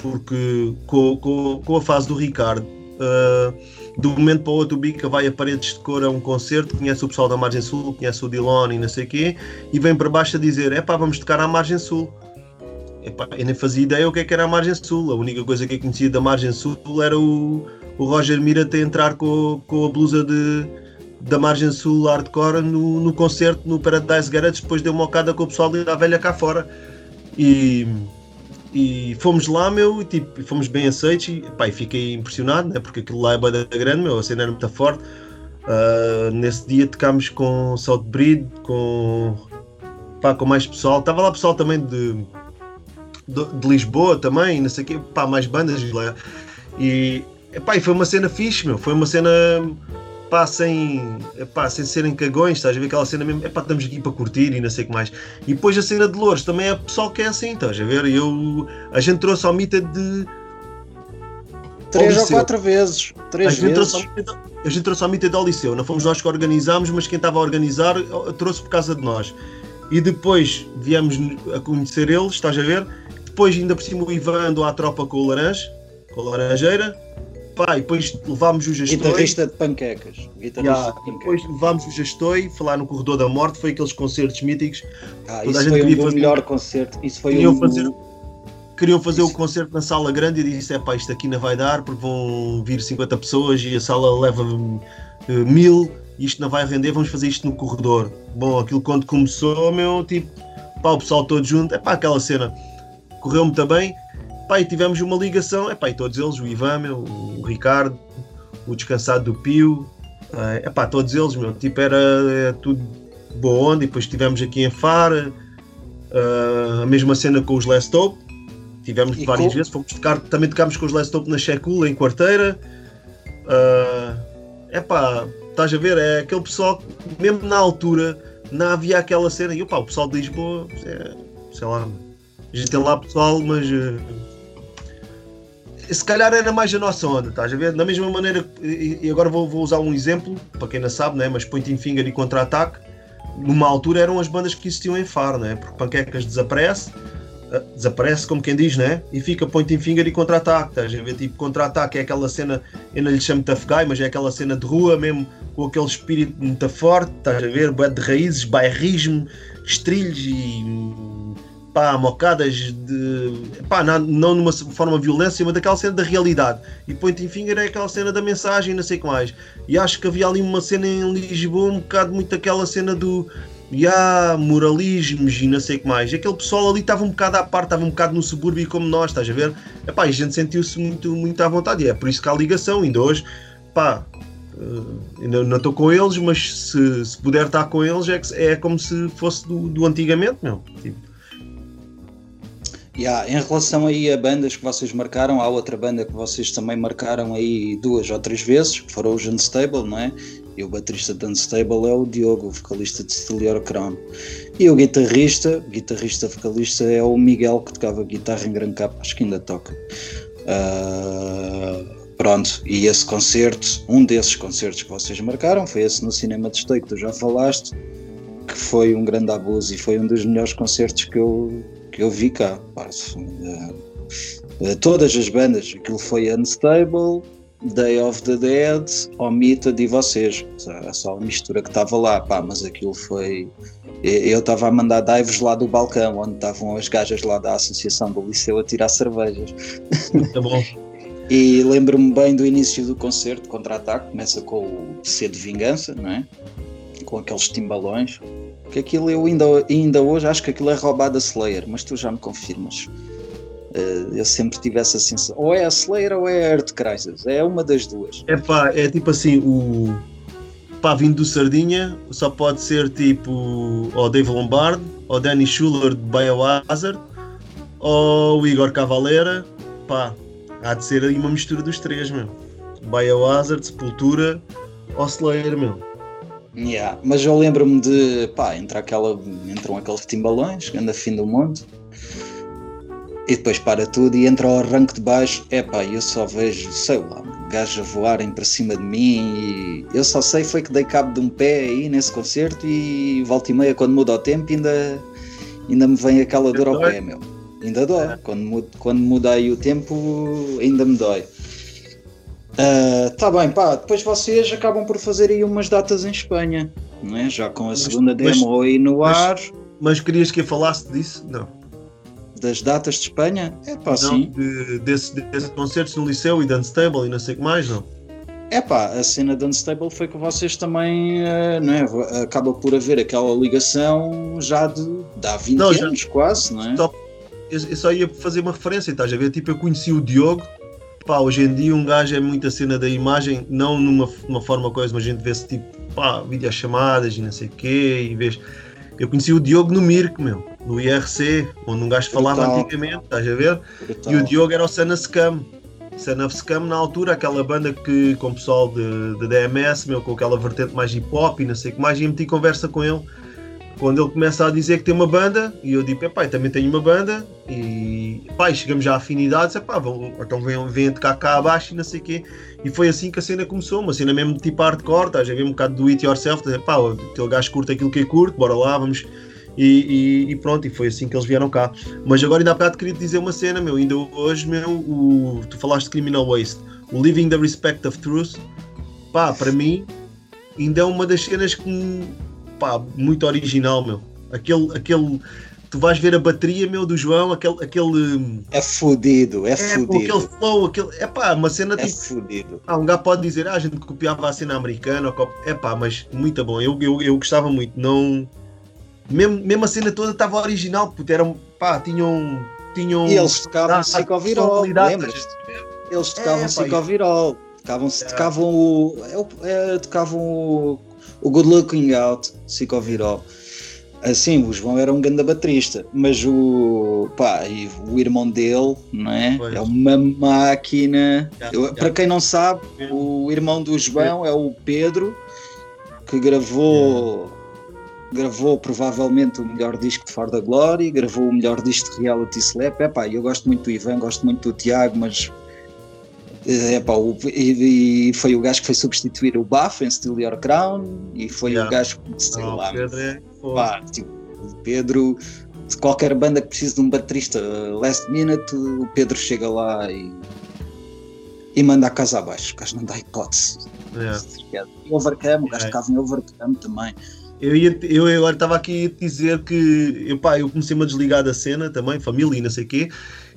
porque com, com, com a fase do Ricardo, uh, do momento para o outro o Bica vai a paredes de cor a um concerto, conhece o pessoal da Margem Sul, conhece o Dilon e não sei o quê, e vem para baixo a dizer, é pá, vamos tocar à Margem Sul. Epá, eu nem fazia ideia o que, é que era a Margem Sul. A única coisa que eu conhecia da Margem Sul era o, o Roger Mira ter entrar com, com a blusa de, da Margem Sul hardcore no, no concerto no Paradise Garage, depois deu uma ocada com o pessoal da velha cá fora. E, e fomos lá, meu, e tipo, fomos bem aceitos e, epá, fiquei impressionado, né, porque aquilo lá é bada grande, meu, a cena era muito forte. Uh, nesse dia tocámos com Southbreed, com, pá, com mais pessoal. Estava lá pessoal também de de, de Lisboa também, não sei o quê, pá, mais bandas. E, epá, e foi uma cena fixe, meu, foi uma cena pá, sem, epá, sem serem cagões, estás a ver aquela cena mesmo, epá, estamos aqui para curtir e não sei o que mais. E depois a cena de Louros também é pessoal que é assim, estás a ver? Eu, a gente trouxe ao Mita de. Três ou quatro vezes. Três a gente vezes. Trouxe a gente trouxe ao Mita ao Liceu, não fomos nós que organizámos, mas quem estava a organizar trouxe por causa de nós. E depois viemos a conhecer eles, estás a ver? Depois, ainda por cima, o Ivan andou à tropa com o Laranja, com a Laranjeira. Pá, e depois levámos o Gastoi. Guitarrista de panquecas. Guitarrista yeah, de panquecas. Depois levámos o Gastoi, falar no Corredor da Morte, foi aqueles concertos míticos. Ah, isso foi o fazer... melhor concerto. Isso foi queriam, um... fazer, queriam fazer isso. o concerto na sala grande e disse: é pá, isto aqui não vai dar porque vão vir 50 pessoas e a sala leva uh, mil, isto não vai render, vamos fazer isto no corredor. Bom, aquilo quando começou, meu, tipo, pá, o pessoal todo junto, é pá, aquela cena correu muito bem. Pá, e tivemos uma ligação, epá, e todos eles, o Ivan, meu, o Ricardo, o Descansado do Pio, é epá, todos eles, meu, tipo, era é, tudo boa onda, e depois tivemos aqui em Fara, uh, a mesma cena com os Last Hope, tivemos e várias com... vezes, fomos tocar, também tocámos com os Last Hope na Checula, em quarteira, é uh, pá, estás a ver, é aquele pessoal que, mesmo na altura, não havia aquela cena, e opa, o pessoal de Lisboa, é, sei lá, a gente tem lá pessoal, mas uh, se calhar era mais a nossa onda, estás a ver? Da mesma maneira, e agora vou, vou usar um exemplo, para quem não sabe, né? mas Pointing Finger e Contra-Ataque, numa altura eram as bandas que existiam em Faro, né? porque Panquecas desaparece, eh, desaparece como quem diz, né? E fica Pointing Finger e Contra-Ataque, estás a ver? Tipo, Contra-Ataque é aquela cena, eu não lhe chamo Tough Guy, mas é aquela cena de rua mesmo, com aquele espírito muito forte, estás a ver? De raízes, bairrismo, estrilhos e pá, mocadas de. pá, não, não numa forma violência, mas daquela cena da realidade. E Pointing Finger é aquela cena da mensagem, não sei o que mais. E acho que havia ali uma cena em Lisboa, um bocado muito aquela cena do. Ya, moralismos e não sei o que mais. E aquele pessoal ali estava um bocado à parte, estava um bocado no subúrbio como nós, estás a ver? E a gente sentiu-se muito, muito à vontade. E é por isso que há ligação, ainda hoje, pá, uh, ainda não estou com eles, mas se, se puder estar com eles é, é como se fosse do, do antigamente, não. Tipo, Yeah, em relação aí a bandas que vocês marcaram, há outra banda que vocês também marcaram aí duas ou três vezes, que foram os Unstable, não é? E o baterista de Unstable é o Diogo, o vocalista de Stelior Crown. E o guitarrista, guitarrista vocalista é o Miguel, que tocava guitarra em Gran Capa, acho que ainda toca. Uh, pronto, e esse concerto, um desses concertos que vocês marcaram, foi esse no Cinema de Esteio que tu já falaste, que foi um grande abuso e foi um dos melhores concertos que eu que eu vi cá. Pá, uh, todas as bandas, aquilo foi Unstable, Day of the Dead, Omitted e vocês. É só a mistura que estava lá, pá, mas aquilo foi. Eu estava a mandar dives lá do balcão, onde estavam as gajas lá da Associação do Liceu a tirar cervejas. Tá bom. [laughs] e lembro-me bem do início do concerto, contra-ataque, começa com o C de Vingança, não é? Com aqueles timbalões que aquilo eu ainda, ainda hoje acho que aquilo é roubado a Slayer, mas tu já me confirmas. Uh, eu sempre tive essa sensação. Ou é a Slayer ou é a Earth Crisis. É uma das duas. É pá, é tipo assim, o pá, vindo do Sardinha, só pode ser tipo ou Dave Lombardo, ou Danny Schuller de Biohazard, ou o Igor Cavaleira. Pá, há de ser aí uma mistura dos três, meu. Biohazard, Sepultura ou Slayer, meu. Yeah, mas eu lembro-me de, pá, entra aquela, entram aqueles timbalões, anda fim do mundo, e depois para tudo e entra ao arranque de baixo, é pá, eu só vejo, sei lá, gajos a voarem para cima de mim e eu só sei foi que dei cabo de um pé aí nesse concerto e volta e meia quando muda o tempo ainda, ainda me vem aquela dor ao pé, meu. Ainda dói, é. quando, muda, quando muda aí o tempo ainda me dói. Uh, tá bem, pá, depois vocês acabam por fazer aí umas datas em Espanha, não é? Já com a segunda mas, demo mas, aí no ar. Mas, mas querias que eu falasse disso? Não. Das datas de Espanha? É pá, sim. De, desse, desse concertos no Liceu e de Unstable e não sei o que mais, não? É pá, a cena de Unstable foi que vocês também, uh, não é? Acaba por haver aquela ligação já de, de há 20 não, anos já, quase, não é? Só, eu, eu só ia fazer uma referência, estás a ver? Tipo, eu conheci o Diogo pá, hoje em dia um gajo é muita cena da imagem, não numa, numa forma coisa, mas a gente vê-se tipo, pá, videochamadas e não sei o quê, e vês. Eu conheci o Diogo no Mirk, meu, no IRC, onde um gajo falava Brutal. antigamente, estás a ver? Brutal. E o Diogo era o Sana Scam. Sana Scam na altura, aquela banda que com o pessoal de, de DMS, meu, com aquela vertente mais hip hop e não sei o que mais, e meti conversa com ele quando ele começa a dizer que tem uma banda, e eu digo, pai, também tenho uma banda, e pai, chegamos já à afinidade, pá, vão, então vem, vem tocar cá abaixo e não sei o quê. E foi assim que a cena começou, uma cena mesmo tipo hardcore, estás a ver um bocado do it yourself, dizer, pá, aquele gajo curta aquilo que eu curto, bora lá, vamos. E, e, e, pronto, e foi assim que eles vieram cá. Mas agora ainda há bocado queria te dizer uma cena, meu, ainda hoje, meu, o, tu falaste de Criminal Waste, o Living the Respect of Truth, pá, para mim, ainda é uma das cenas que pá, muito original, meu. Aquele, aquele, tu vais ver a bateria, meu, do João, aquele. aquele é fudido, é, é fudido. aquele flow, aquele. É pá, uma cena é tipo. Fudido. Ah, um gajo pode dizer, ah, a gente copiava a cena americana, é pá, mas muito bom. Eu, eu, eu gostava muito, não. Mesmo, mesmo a cena toda estava original, porque eram, pá, tinham tinham. E eles tocavam Ah, psicovirol, lembras? Eles tocavam É, psicovirol, tocavam, É. tocavam o. é o- é, tocavam o, o Good Looking Out, psicovirol. Assim, o João era um grande baterista, mas o, pá, o irmão dele, não é? Pois. É uma máquina. Já, Eu- já. Para quem não sabe, o irmão do João é o Pedro, que gravou, gravou provavelmente o melhor disco de For the Glory, gravou o melhor disco de Reality Slap. Epá, eu gosto muito do Ivan, gosto muito do Tiago, mas eh, epá, o- e, e foi o gajo que foi substituir o Buff em Still Your Crown e foi Yeah. o gajo que sei Não, lá, Pedro é pá, tipo, o Pedro de qualquer banda que precise de um baterista uh, last minute, o Pedro chega lá e, e manda a casa abaixo, o gajo não dá hipótese. É. E Overcome, o gajo É. tocava em Overcome também. Eu, ia, eu agora estava aqui a dizer que eu, pá, eu comecei-me a desligar da cena também, família e não sei o quê,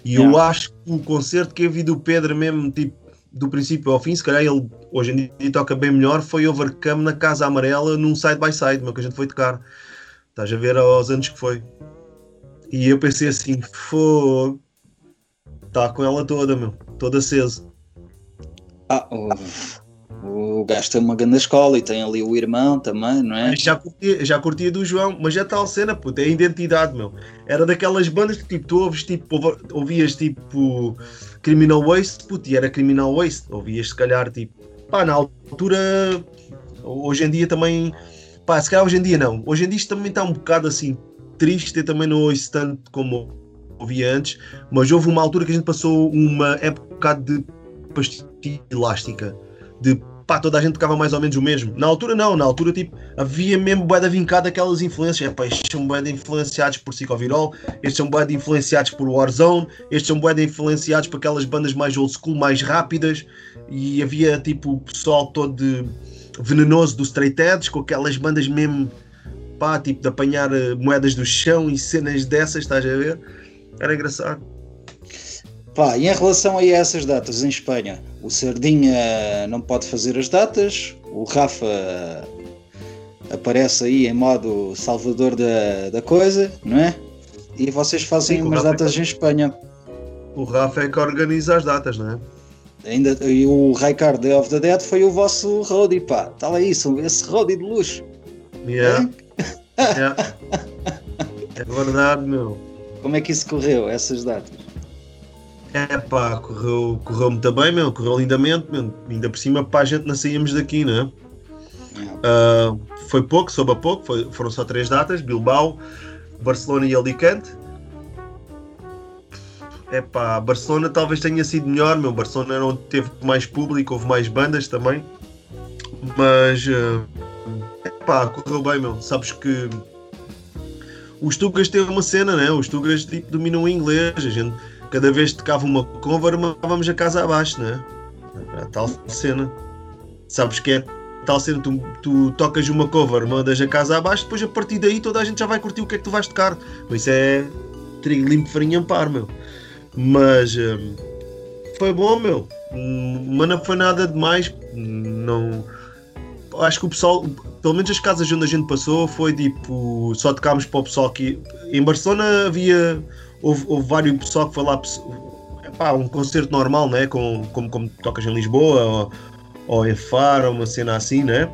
e eu Yeah. acho que o concerto que eu vi do Pedro mesmo, tipo, do princípio ao fim, se calhar ele hoje em dia toca bem melhor, foi Overcome na Casa Amarela, num side by side, meu, que a gente foi tocar. Estás a ver aos anos que foi. E eu pensei assim, fogo, está com ela toda, meu, toda aceso. Ah, o, o gajo tem uma grande escola e tem ali o irmão também, não é? Já curtia, já curtia do João, mas é tal cena, puto, é a identidade, meu. Era daquelas bandas que tipo, tu ouves, tipo, ouvias tipo Criminal Waste, puto, e era Criminal Waste. Ouvias se calhar, tipo, pá, na altura, hoje em dia também, pá, se calhar hoje em dia não. Hoje em dia isto também está um bocado assim triste, eu também não ouço tanto como ouvia antes, mas houve uma altura que a gente passou uma época de pastilha elástica, de pá, toda a gente tocava mais ou menos o mesmo. Na altura não, na altura tipo, havia mesmo bué de vincada aquelas influências. Epá, estes são bué de influenciados por Psicovirol, estes são bué de influenciados por Warzone, estes são bué de influenciados por aquelas bandas mais old school, mais rápidas. E havia tipo o pessoal todo de venenoso do Straight Edge, com aquelas bandas mesmo, pá, tipo de apanhar eh, moedas do chão e cenas dessas, estás a ver? Era engraçado. Pá, e em relação a essas datas em Espanha, o Sardinha não pode fazer as datas, o Rafa aparece aí em modo salvador da, da coisa, não é? E vocês fazem Sim, umas é datas que- em Espanha. O Rafa é que organiza as datas, não é? Ainda, e o Ricardo Day of the Dead foi o vosso roadie, pá. Está lá isso, esse roadie de luxo. Yeah. Yeah. É verdade, meu. Como é que isso correu, essas datas? É pá, correu, correu muito bem, meu. Correu lindamente, meu. Ainda por cima, pá, a gente não saímos daqui, né? Ah, foi pouco, soube a pouco. Foi- foram só três datas: Bilbao, Barcelona e Alicante. É pá, Barcelona talvez tenha sido melhor, meu. Barcelona era onde teve mais público, houve mais bandas também. Mas, é pá, correu bem, meu. Sabes que os Tugas têm uma cena, né? Os Tugas tipo, dominam o inglês. A gente, cada vez que tocava uma cover, mandávamos a casa abaixo, né? A tal cena. Sabes que é tal cena, tu, tu tocas uma cover, mandas a casa abaixo, depois a partir daí toda a gente já vai curtir o que é que tu vais tocar. Mas Isso é trigo limpo, farinha par, meu. Mas hum, foi bom, meu. Hum, Mas não foi nada demais. Não. Acho que o pessoal, pelo menos as casas onde a gente passou, foi tipo. Só tocámos para o pessoal que. Em Barcelona havia. Houve, houve vários pessoal que foi lá. Epá, um concerto normal, né? Com, como, como tocas em Lisboa ou, ou em Faro, uma cena assim, né?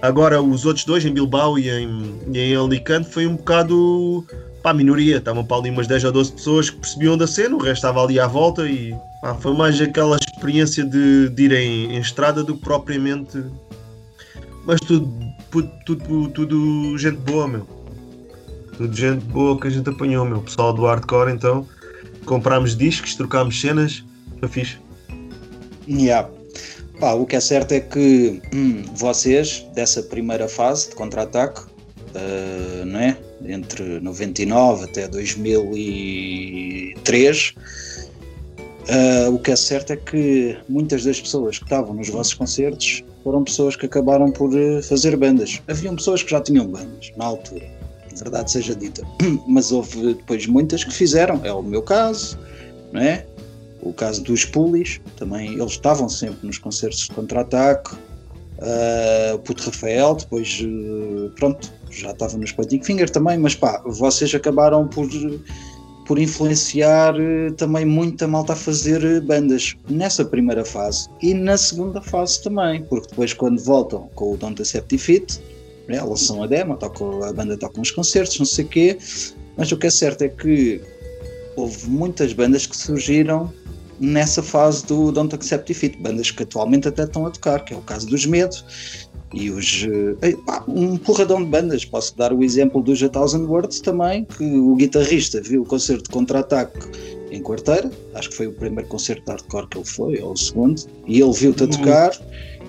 Agora, os outros dois, em Bilbao e em, e em Alicante, foi um bocado pá, minoria. Estavam para ali umas 10 ou 12 pessoas que percebiam da cena, o resto estava ali à volta e pá, foi mais aquela experiência de, de ir em, em estrada do que propriamente. Mas tudo, tudo, tudo, tudo gente boa, meu. Tudo gente boa que a gente apanhou, meu. Pessoal do hardcore, então. Comprámos discos, trocámos cenas, foi fixe. Yeah. Pá, o que é certo é que hum, vocês, dessa primeira fase de contra-ataque, uh, não é? entre 99 até 2003, uh, o que é certo é que muitas das pessoas que estavam nos vossos concertos foram pessoas que acabaram por uh, fazer bandas. Haviam pessoas que já tinham bandas na altura, verdade seja dita, [clears throat] mas houve depois muitas que fizeram, é o meu caso, não é? o caso dos Pulis, também eles estavam sempre nos concertos de contra-ataque. Uh, Puto Rafael, depois, uh, pronto, já estava nos Pointing Finger também, mas pá, vocês acabaram por, por influenciar uh, também muita malta a fazer bandas nessa primeira fase e na segunda fase também, porque depois quando voltam com o Don't Accept Defeat, né, lançam a demo, tocam, a banda toca uns concertos, não sei o quê, mas o que é certo é que houve muitas bandas que surgiram nessa fase do Don't Accept Defeat, bandas que atualmente até estão a tocar, que é o caso dos Medo e os eh, pá, um porradão de bandas. Posso dar o exemplo dos A Thousand Words também, que o guitarrista viu o concerto de contra-ataque em quarteira, acho que foi o primeiro concerto de hardcore que ele foi, ou o segundo, e ele viu-te a tocar,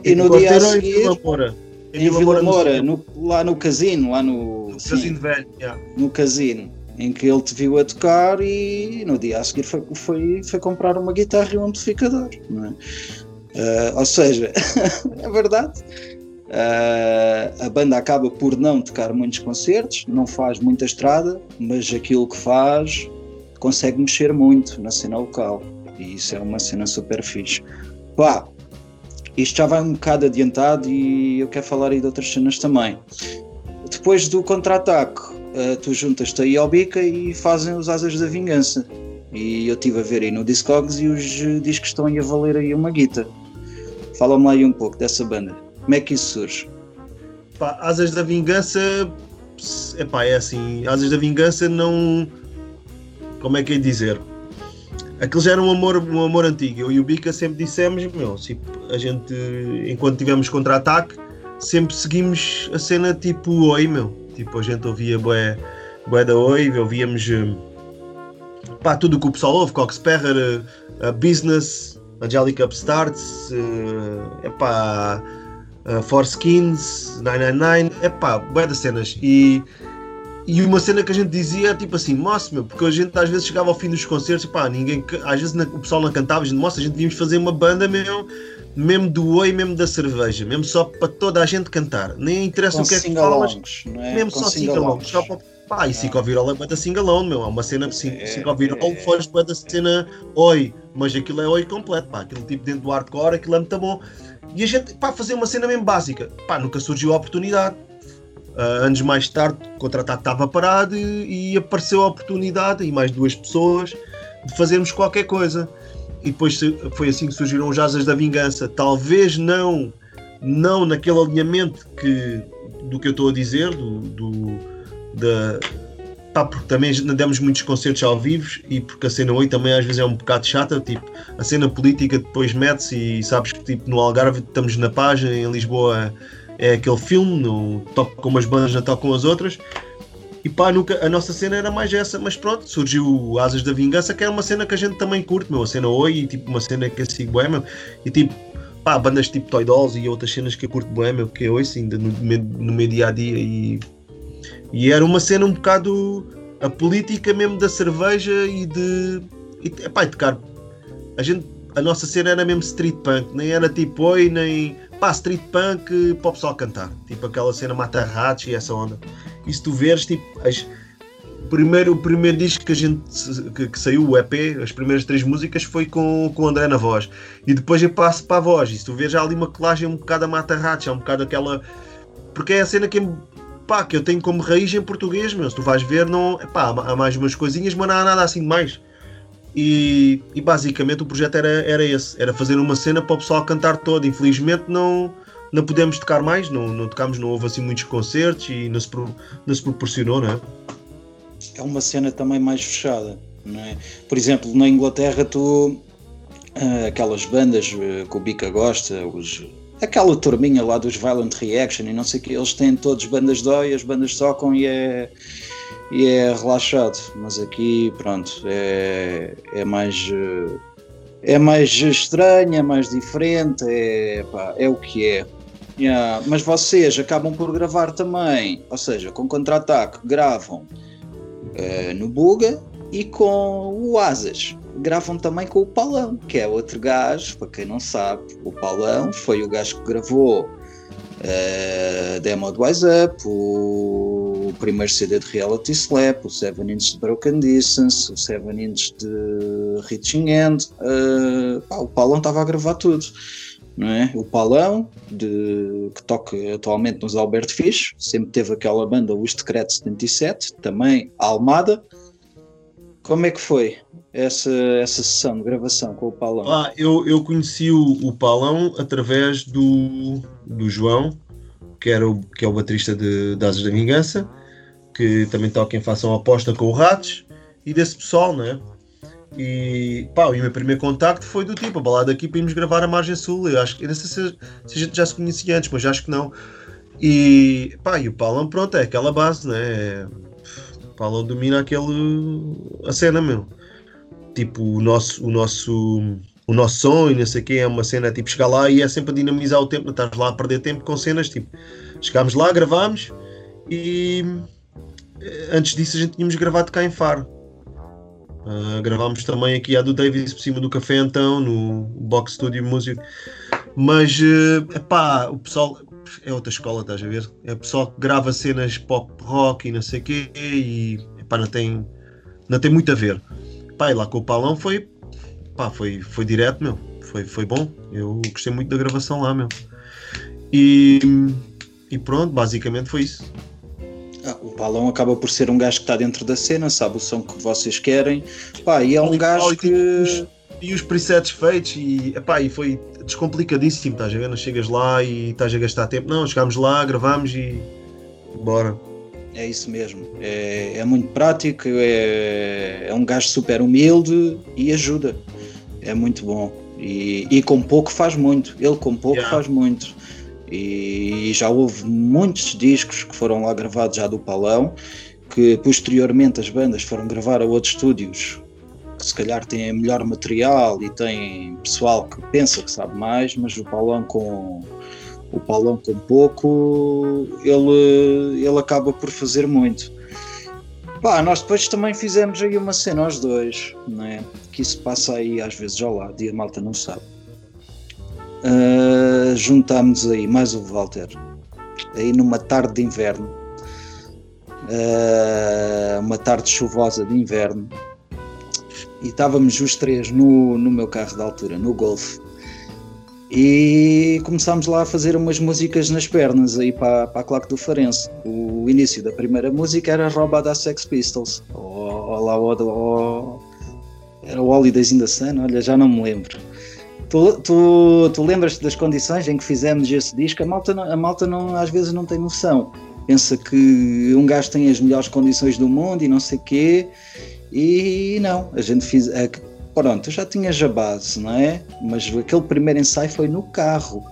e, e no dia a seguir. Em Vila Moura, no, lá no casino, lá no. Casino velho, yeah. No casino em que ele te viu a tocar e no dia a seguir foi, foi, foi comprar uma guitarra e um amplificador. É? Uh, ou seja, [laughs] é verdade. Uh, a banda acaba por não tocar muitos concertos, não faz muita estrada, mas aquilo que faz consegue mexer muito na cena local. E isso é uma cena super fixe. Pá, isto já vai um bocado adiantado e eu quero falar aí de outras cenas também. Depois do contra-ataque, uh, tu juntas-te aí ao Bica e fazem os Asas da Vingança. E eu estive a ver aí no Discogs e os discos estão aí a valer aí uma guita. Fala-me lá aí um pouco dessa banda. Como é que isso surge? Pá, Asas da Vingança. Epá, é assim. Asas da Vingança não. Como é que é dizer? Aquilo já era um amor, um amor antigo. Eu e o Bica sempre dissemos, meu, tipo, a gente, enquanto tivemos contra-ataque, sempre seguimos a cena tipo oi, meu Tipo, a gente ouvia bué, bué da Oi, ouvíamos eh, pá, tudo o que o pessoal ouve, Coxperrer, uh, Business, Angelic Upstarts, uh, epá, uh, Four Skins, 999, epá, bué das cenas. E, e uma cena que a gente dizia tipo assim, moço, meu, porque a gente às vezes chegava ao fim dos concertos, pá, ninguém, às vezes o pessoal não cantava, a gente, moça, a gente devíamos fazer uma banda, meu mesmo do oi, mesmo da cerveja, mesmo só para toda a gente cantar. Nem interessa Com o que é que falas, é? mesmo Com só singalongs. Só para... Pá, e Psicovirol é da singalão, meu. Há uma cena Psicovirol, é, foge é, da cena oi, mas aquilo é oi completo, pá. Aquilo tipo dentro do hardcore, aquilo é muito bom. E a gente, pá, fazer uma cena mesmo básica, pá, nunca surgiu a oportunidade. Uh, anos mais tarde, o contratado estava parado e, e apareceu a oportunidade, e mais duas pessoas, de fazermos qualquer coisa e depois foi assim que surgiram os Asas da Vingança. Talvez não, não naquele alinhamento que, do que eu estou a dizer, do, do da, pá, porque também demos muitos concertos ao vivo e porque a cena 8 também às vezes é um bocado chata, tipo, a cena política depois mete-se e sabes que tipo, no Algarve estamos na página, em Lisboa é aquele filme, no, toca umas bandas, não tocam as outras e pá, nunca, a nossa cena era mais essa, mas pronto, surgiu Asas da Vingança, que é uma cena que a gente também curte, meu, a cena Oi, e tipo uma cena que eu sigo bem, meu, e tipo, pá, bandas tipo Toy Dolls e outras cenas que eu curto bem, meu, que eu ainda no, no meu dia a dia, e, e era uma cena um bocado a política mesmo da cerveja e de. E, epá, e tocar. A gente, a nossa cena era mesmo street punk, nem era tipo oi, nem pá, street punk para o pessoal cantar, tipo aquela cena mata ratos e essa onda. E se tu veres, tipo, as, primeiro, o primeiro disco que a gente que, que, saiu, o EP, as primeiras três músicas foi com, com o André na voz. E depois eu passo para a voz. E se tu veres há ali uma colagem um bocado a mata ratos, é um bocado aquela. Porque é a cena que, pá, que eu tenho como raiz em português, meu. Se tu vais ver, não, pá, há mais umas coisinhas, mas não há nada assim mais. E, e basicamente o projeto era, era esse, era fazer uma cena para o pessoal cantar todo. Infelizmente não não pudemos tocar mais, não, não tocámos, não houve assim muitos concertos e não se, não se proporcionou, não é? É uma cena também mais fechada, não é? Por exemplo, na Inglaterra tu ah, aquelas bandas ah, que o Bica gosta, os, aquela turminha lá dos Violent Reaction e não sei o que, eles têm todos bandas de oi, as bandas tocam e é, e é relaxado, mas aqui pronto, é, é mais ah, é mais estranho, é mais diferente, é, pá, é o que é. Yeah, mas vocês acabam por gravar também, ou seja, com contra-ataque, gravam uh, no Buga e com o Asas. Gravam também com o Paulão, que é outro gajo, para quem não sabe, o Paulão foi o gajo que gravou uh, Demo do Wise Up, o, o primeiro CD de Reality Slap, o 7 Inch de Broken Distance, o 7 Inch de Reaching End. Uh, pá, o Paulão estava a gravar tudo não é? O Palão, de, que toca atualmente nos Alberto Fish, sempre teve aquela banda Os Decretos 77, também a Almada, Como é que foi essa, essa sessão de gravação com o Paulão? Ah, eu, eu conheci o, o Paulão através do, do João, que, era o, que é o baterista de, de Asas da Vingança, que também toca em Fação Aposta com o Ratos, e desse pessoal, né? E pá, o meu primeiro contacto foi do tipo, a balada aqui para irmos gravar a Margem Sul. Eu acho que, não sei se, se a gente já se conhecia antes, mas acho que não. E pá, e o Paulão, pronto, é aquela base, né? O Paulão domina aquele. a cena, meu. Tipo, o nosso, o nosso, o nosso e não sei o quê, é uma cena tipo chegar lá e é sempre a dinamizar o tempo, não estás lá a perder tempo com cenas, tipo, chegámos lá, gravámos e eh, antes disso a gente tínhamos gravado cá em Faro. Uh, gravámos também aqui a do Davis por cima do café então, no Box Studio Music. Mas, uh, epá, o pessoal é outra escola, estás a ver? É o pessoal que grava cenas pop rock e não sei o quê e epá, não tem, não tem muito a ver. Pá, e lá com o Paulão foi, pá, foi, foi direto, meu. Foi, foi bom. Eu gostei muito da gravação lá, meu. E, e pronto, basicamente foi isso. Ah, o Paulão acaba por ser um gajo que está dentro da cena, sabe o som que vocês querem. Pá, e é um gajo que. E os presets feitos, e, epá, e foi descomplicadíssimo, estás a ver? Não chegas lá e estás a gastar tempo. Não, chegámos lá, gravámos e. bora. É isso mesmo. É, é muito prático, é, é um gajo super humilde e ajuda. É muito bom. E, e com pouco faz muito. Ele com pouco yeah. faz muito. E já houve muitos discos que foram lá gravados já do Palão, que posteriormente as bandas foram gravar a outros estúdios que se calhar têm melhor material e tem pessoal que pensa que sabe mais, mas o Paulão com o Paulão com pouco ele, ele acaba por fazer muito. Pá, nós depois também fizemos aí uma cena aos dois, né? que isso passa aí às vezes ao lado e a malta não sabe. Uh, juntámos aí mais o Walter, aí numa tarde de inverno, uh, uma tarde chuvosa de inverno, e estávamos os três no, no meu carro da altura, no Golf, e começámos lá a fazer umas músicas nas pernas aí para, para a claque do Farense. O início da primeira música era Roba da Sex Pistols, ou, lá ou, era o Holidays in the Sun, olha, já não me lembro. Tu, tu, tu lembras-te das condições em que fizemos esse disco? A malta, a malta não, às vezes não tem noção. Pensa que um gajo tem as melhores condições do mundo e não sei o quê. E não, a gente fez. A, pronto, eu já tinha a base, não é? Mas aquele primeiro ensaio foi no carro.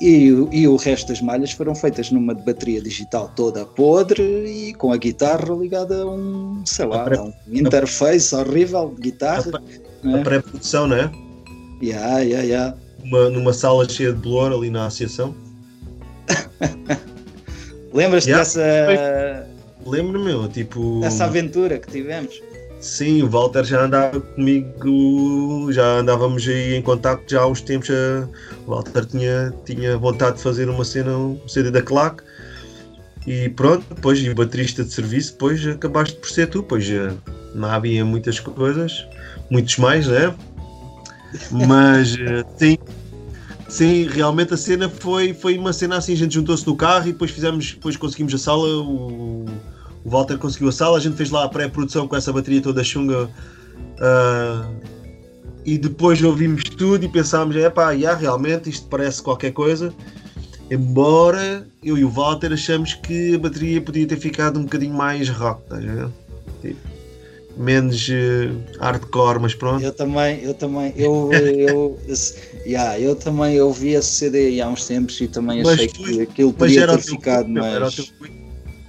E, e o resto das malhas foram feitas numa bateria digital toda podre e com a guitarra ligada a um, sei lá, a um interface horrível de guitarra. A, a pré-produção, não é? Yeah, yeah, yeah. Uma, numa sala cheia de blur ali na associação. [laughs] Lembras-te yeah. dessa. Lembro-me, tipo. Dessa aventura que tivemos. Sim, o Walter já andava comigo, já andávamos aí em contato já há uns tempos. O Walter tinha, tinha vontade de fazer uma cena, um CD da claque. E pronto, depois, e o baterista de serviço, depois acabaste por ser tu, pois não havia muitas coisas, muitos mais, né? Mas eh, sim, sim, realmente a cena foi, foi uma cena assim, a gente juntou-se no carro e depois fizemos, depois conseguimos a sala, o, o Walter conseguiu a sala, a gente fez lá a pré-produção com essa bateria toda chunga uh, e depois ouvimos tudo e pensámos, é pá, yeah, realmente isto parece qualquer coisa. Embora eu e o Walter achamos que a bateria podia ter ficado um bocadinho mais rock, estás a ver? Tipo, menos uh, hardcore, mas pronto. Eu também, eu também, eu, eu, [laughs] yeah, eu também ouvi esse CD há uns tempos e também mas achei foi, que aquilo podia ter ficado mais.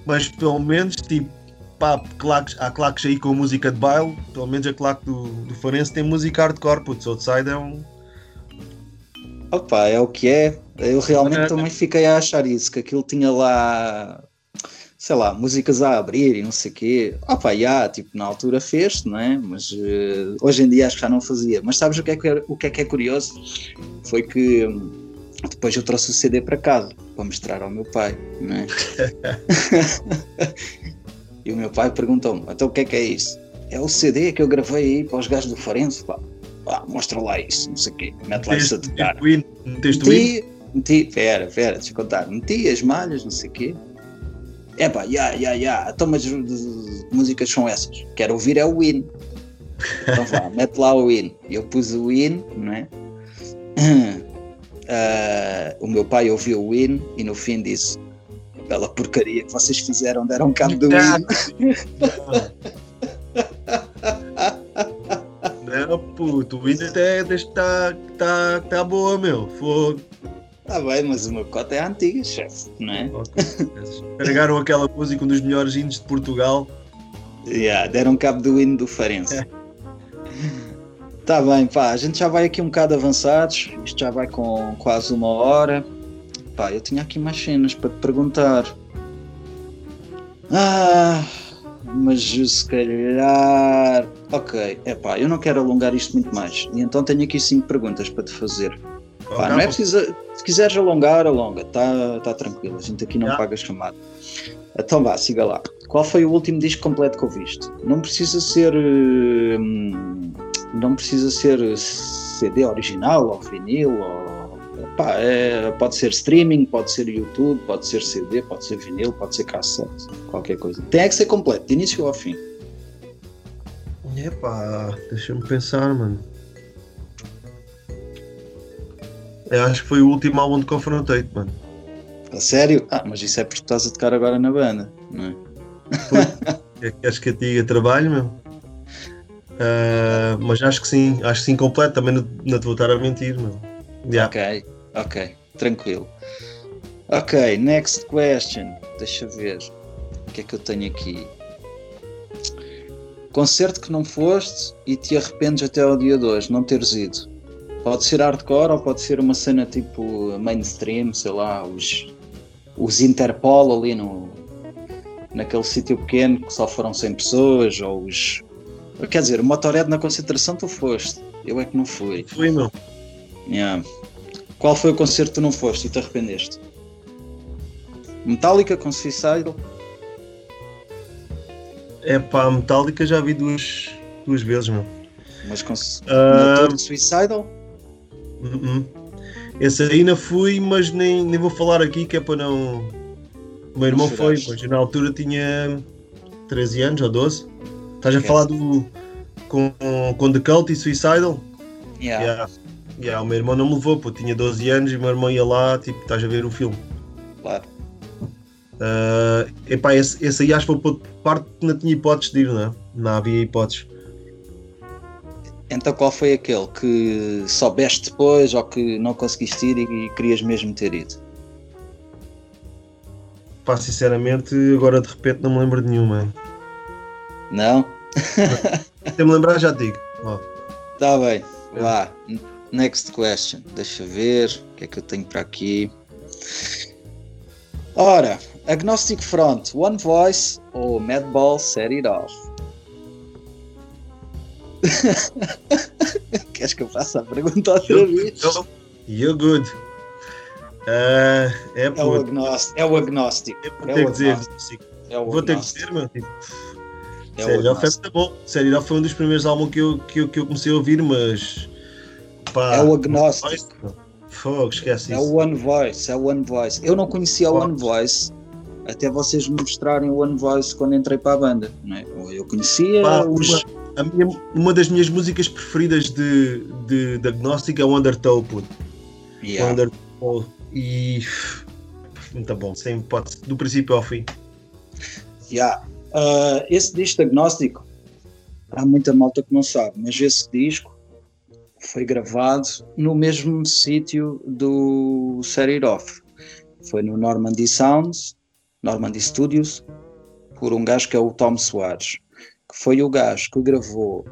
Mas pelo menos, tipo, pá, claques, há claques aí com música de baile, pelo menos a claque do, do Farense tem música hardcore, putz, Outside é um. Opa, é o que é. Eu realmente é, também fiquei a achar isso, que aquilo tinha lá sei lá, músicas a abrir e não sei o quê. Opa, já, tipo, na altura fez não é? Mas uh, hoje em dia acho que já não fazia. Mas sabes o que é que é, o que é, que é curioso? Foi que depois eu trouxe o CD para casa para mostrar ao meu pai, não é? [laughs] e o meu pai perguntou-me, então o que é que é isso? É o CD que eu gravei aí para os gajos do Forense, pá. Ah, mostra lá isso, não sei o quê, mete lá isso a tocar. Meti, meti, pera, pera, deixa eu contar, meti as malhas, não sei o quê, é pá, ya, ya, ya, então mas músicas são essas. Quero ouvir é o Win. Então vá, [laughs] mete lá o win. Eu pus o win, não é? [clears throat] Uh, o meu pai ouviu o win e no fim disse: Bela porcaria que vocês fizeram, deram cabo do win. Não, puto, o win até está tá, tá boa, meu. Fogo. Tá bem, mas o meu cota é antiga, chefe, não é? Carregaram aquela música, um dos melhores hinos de Portugal. Yeah, deram cabo do hino do Farense. [laughs] Tá bem, pá, a gente já vai aqui um bocado avançados, isto já vai com quase uma hora. Pá, eu tinha aqui mais cenas para te perguntar. Ah, mas se calhar. Ok, é pá, eu não quero alongar isto muito mais. E então tenho aqui cinco perguntas para te fazer. Pá, não é preciso. Se quiseres alongar, alonga, tá, tá tranquilo, a gente aqui não paga chamada. Então vá, siga lá. Qual foi o último disco completo que ouviste? Não precisa ser. Hum, não precisa ser CD original ou vinil ou, pá, é, pode ser streaming, pode ser YouTube, pode ser CD, pode ser vinil, pode ser cassete, qualquer coisa. Tem que ser completo, de início ao fim. Epá, deixa-me pensar, mano. Eu acho que foi o último álbum de Confrontate, mano. A sério? Ah, mas isso é porque estás a tocar agora na banda, não é? [laughs] Queres que eu te diga trabalho, meu? Uh, mas acho que sim, acho que sim, completo. Também não, não te vou estar a mentir, meu. Yeah. Ok, ok, tranquilo. Ok, next question. Deixa ver. O que é que eu tenho aqui? Concerto que não foste e te arrependes até ao dia de hoje, não teres ido. Pode ser hardcore ou pode ser uma cena tipo mainstream, sei lá, os, os Interpol ali no, naquele sítio pequeno que só foram 100 pessoas, ou os. Quer dizer, o Motorhead na concentração tu foste, eu é que não fui. Fui, não. Yeah. Qual foi o concerto que tu não foste e te arrependeste? Metallica com Suicidal? É pá, Metallica já vi duas, duas vezes, meu. Mas com uh... Suicidal? Uh -uh. Esse aí não fui, mas nem, nem vou falar aqui que é para não o meu irmão foi, pois na altura tinha 13 anos ou 12. Estás a falar do. com, com The Cult e Suicidal? Yeah. yeah. Yeah, o meu irmão não me levou, pô, tinha 12 anos e o meu irmão ia lá, tipo, estás a ver o filme. Claro. Uh, epá, esse, esse aí acho que foi parte que não tinha hipóteses de ir, não é? Não havia hipóteses. Então qual foi aquele que soubeste depois ou que não conseguiste ir e, e querias mesmo ter ido? Pá, sinceramente, agora de repente não me lembro de nenhuma. Não? Se me lembrar, já digo. Oh. Tá bem, é. vá. Next question. Deixa eu ver o que é que eu tenho para aqui. Ora, Agnostic Front, One Voice ou Madball Set It Off? [laughs] Queres que eu faça a pergunta outra vez? You're good. Uh, é, é, o agnóstico. É o agnóstico. É vou ter que dizer. É vou ter que dizer, meu. Tipo, é Sério, é bom. Sério, foi um dos primeiros álbuns que eu, que eu, que eu comecei a ouvir, mas. Pá, é o agnóstico. Fogo, esquece é isso. É o One Voice, é o One Voice. Eu não conhecia o One Voice até vocês me mostrarem o One Voice quando entrei para a banda. Não é? Eu conhecia Pá, os. Uma, minha, uma das minhas músicas preferidas de, de, de Agnostic é o Undertow, puto. Yeah. Undertow e muito bom, sem hipótese, do princípio ao fim. Yeah. Uh, esse disco agnóstico, há muita malta que não sabe, mas esse disco foi gravado no mesmo sítio do Set It Off. Foi no Normandy Sounds, Normandy Studios, por um gajo que é o Tom Soares, que foi o gajo que gravou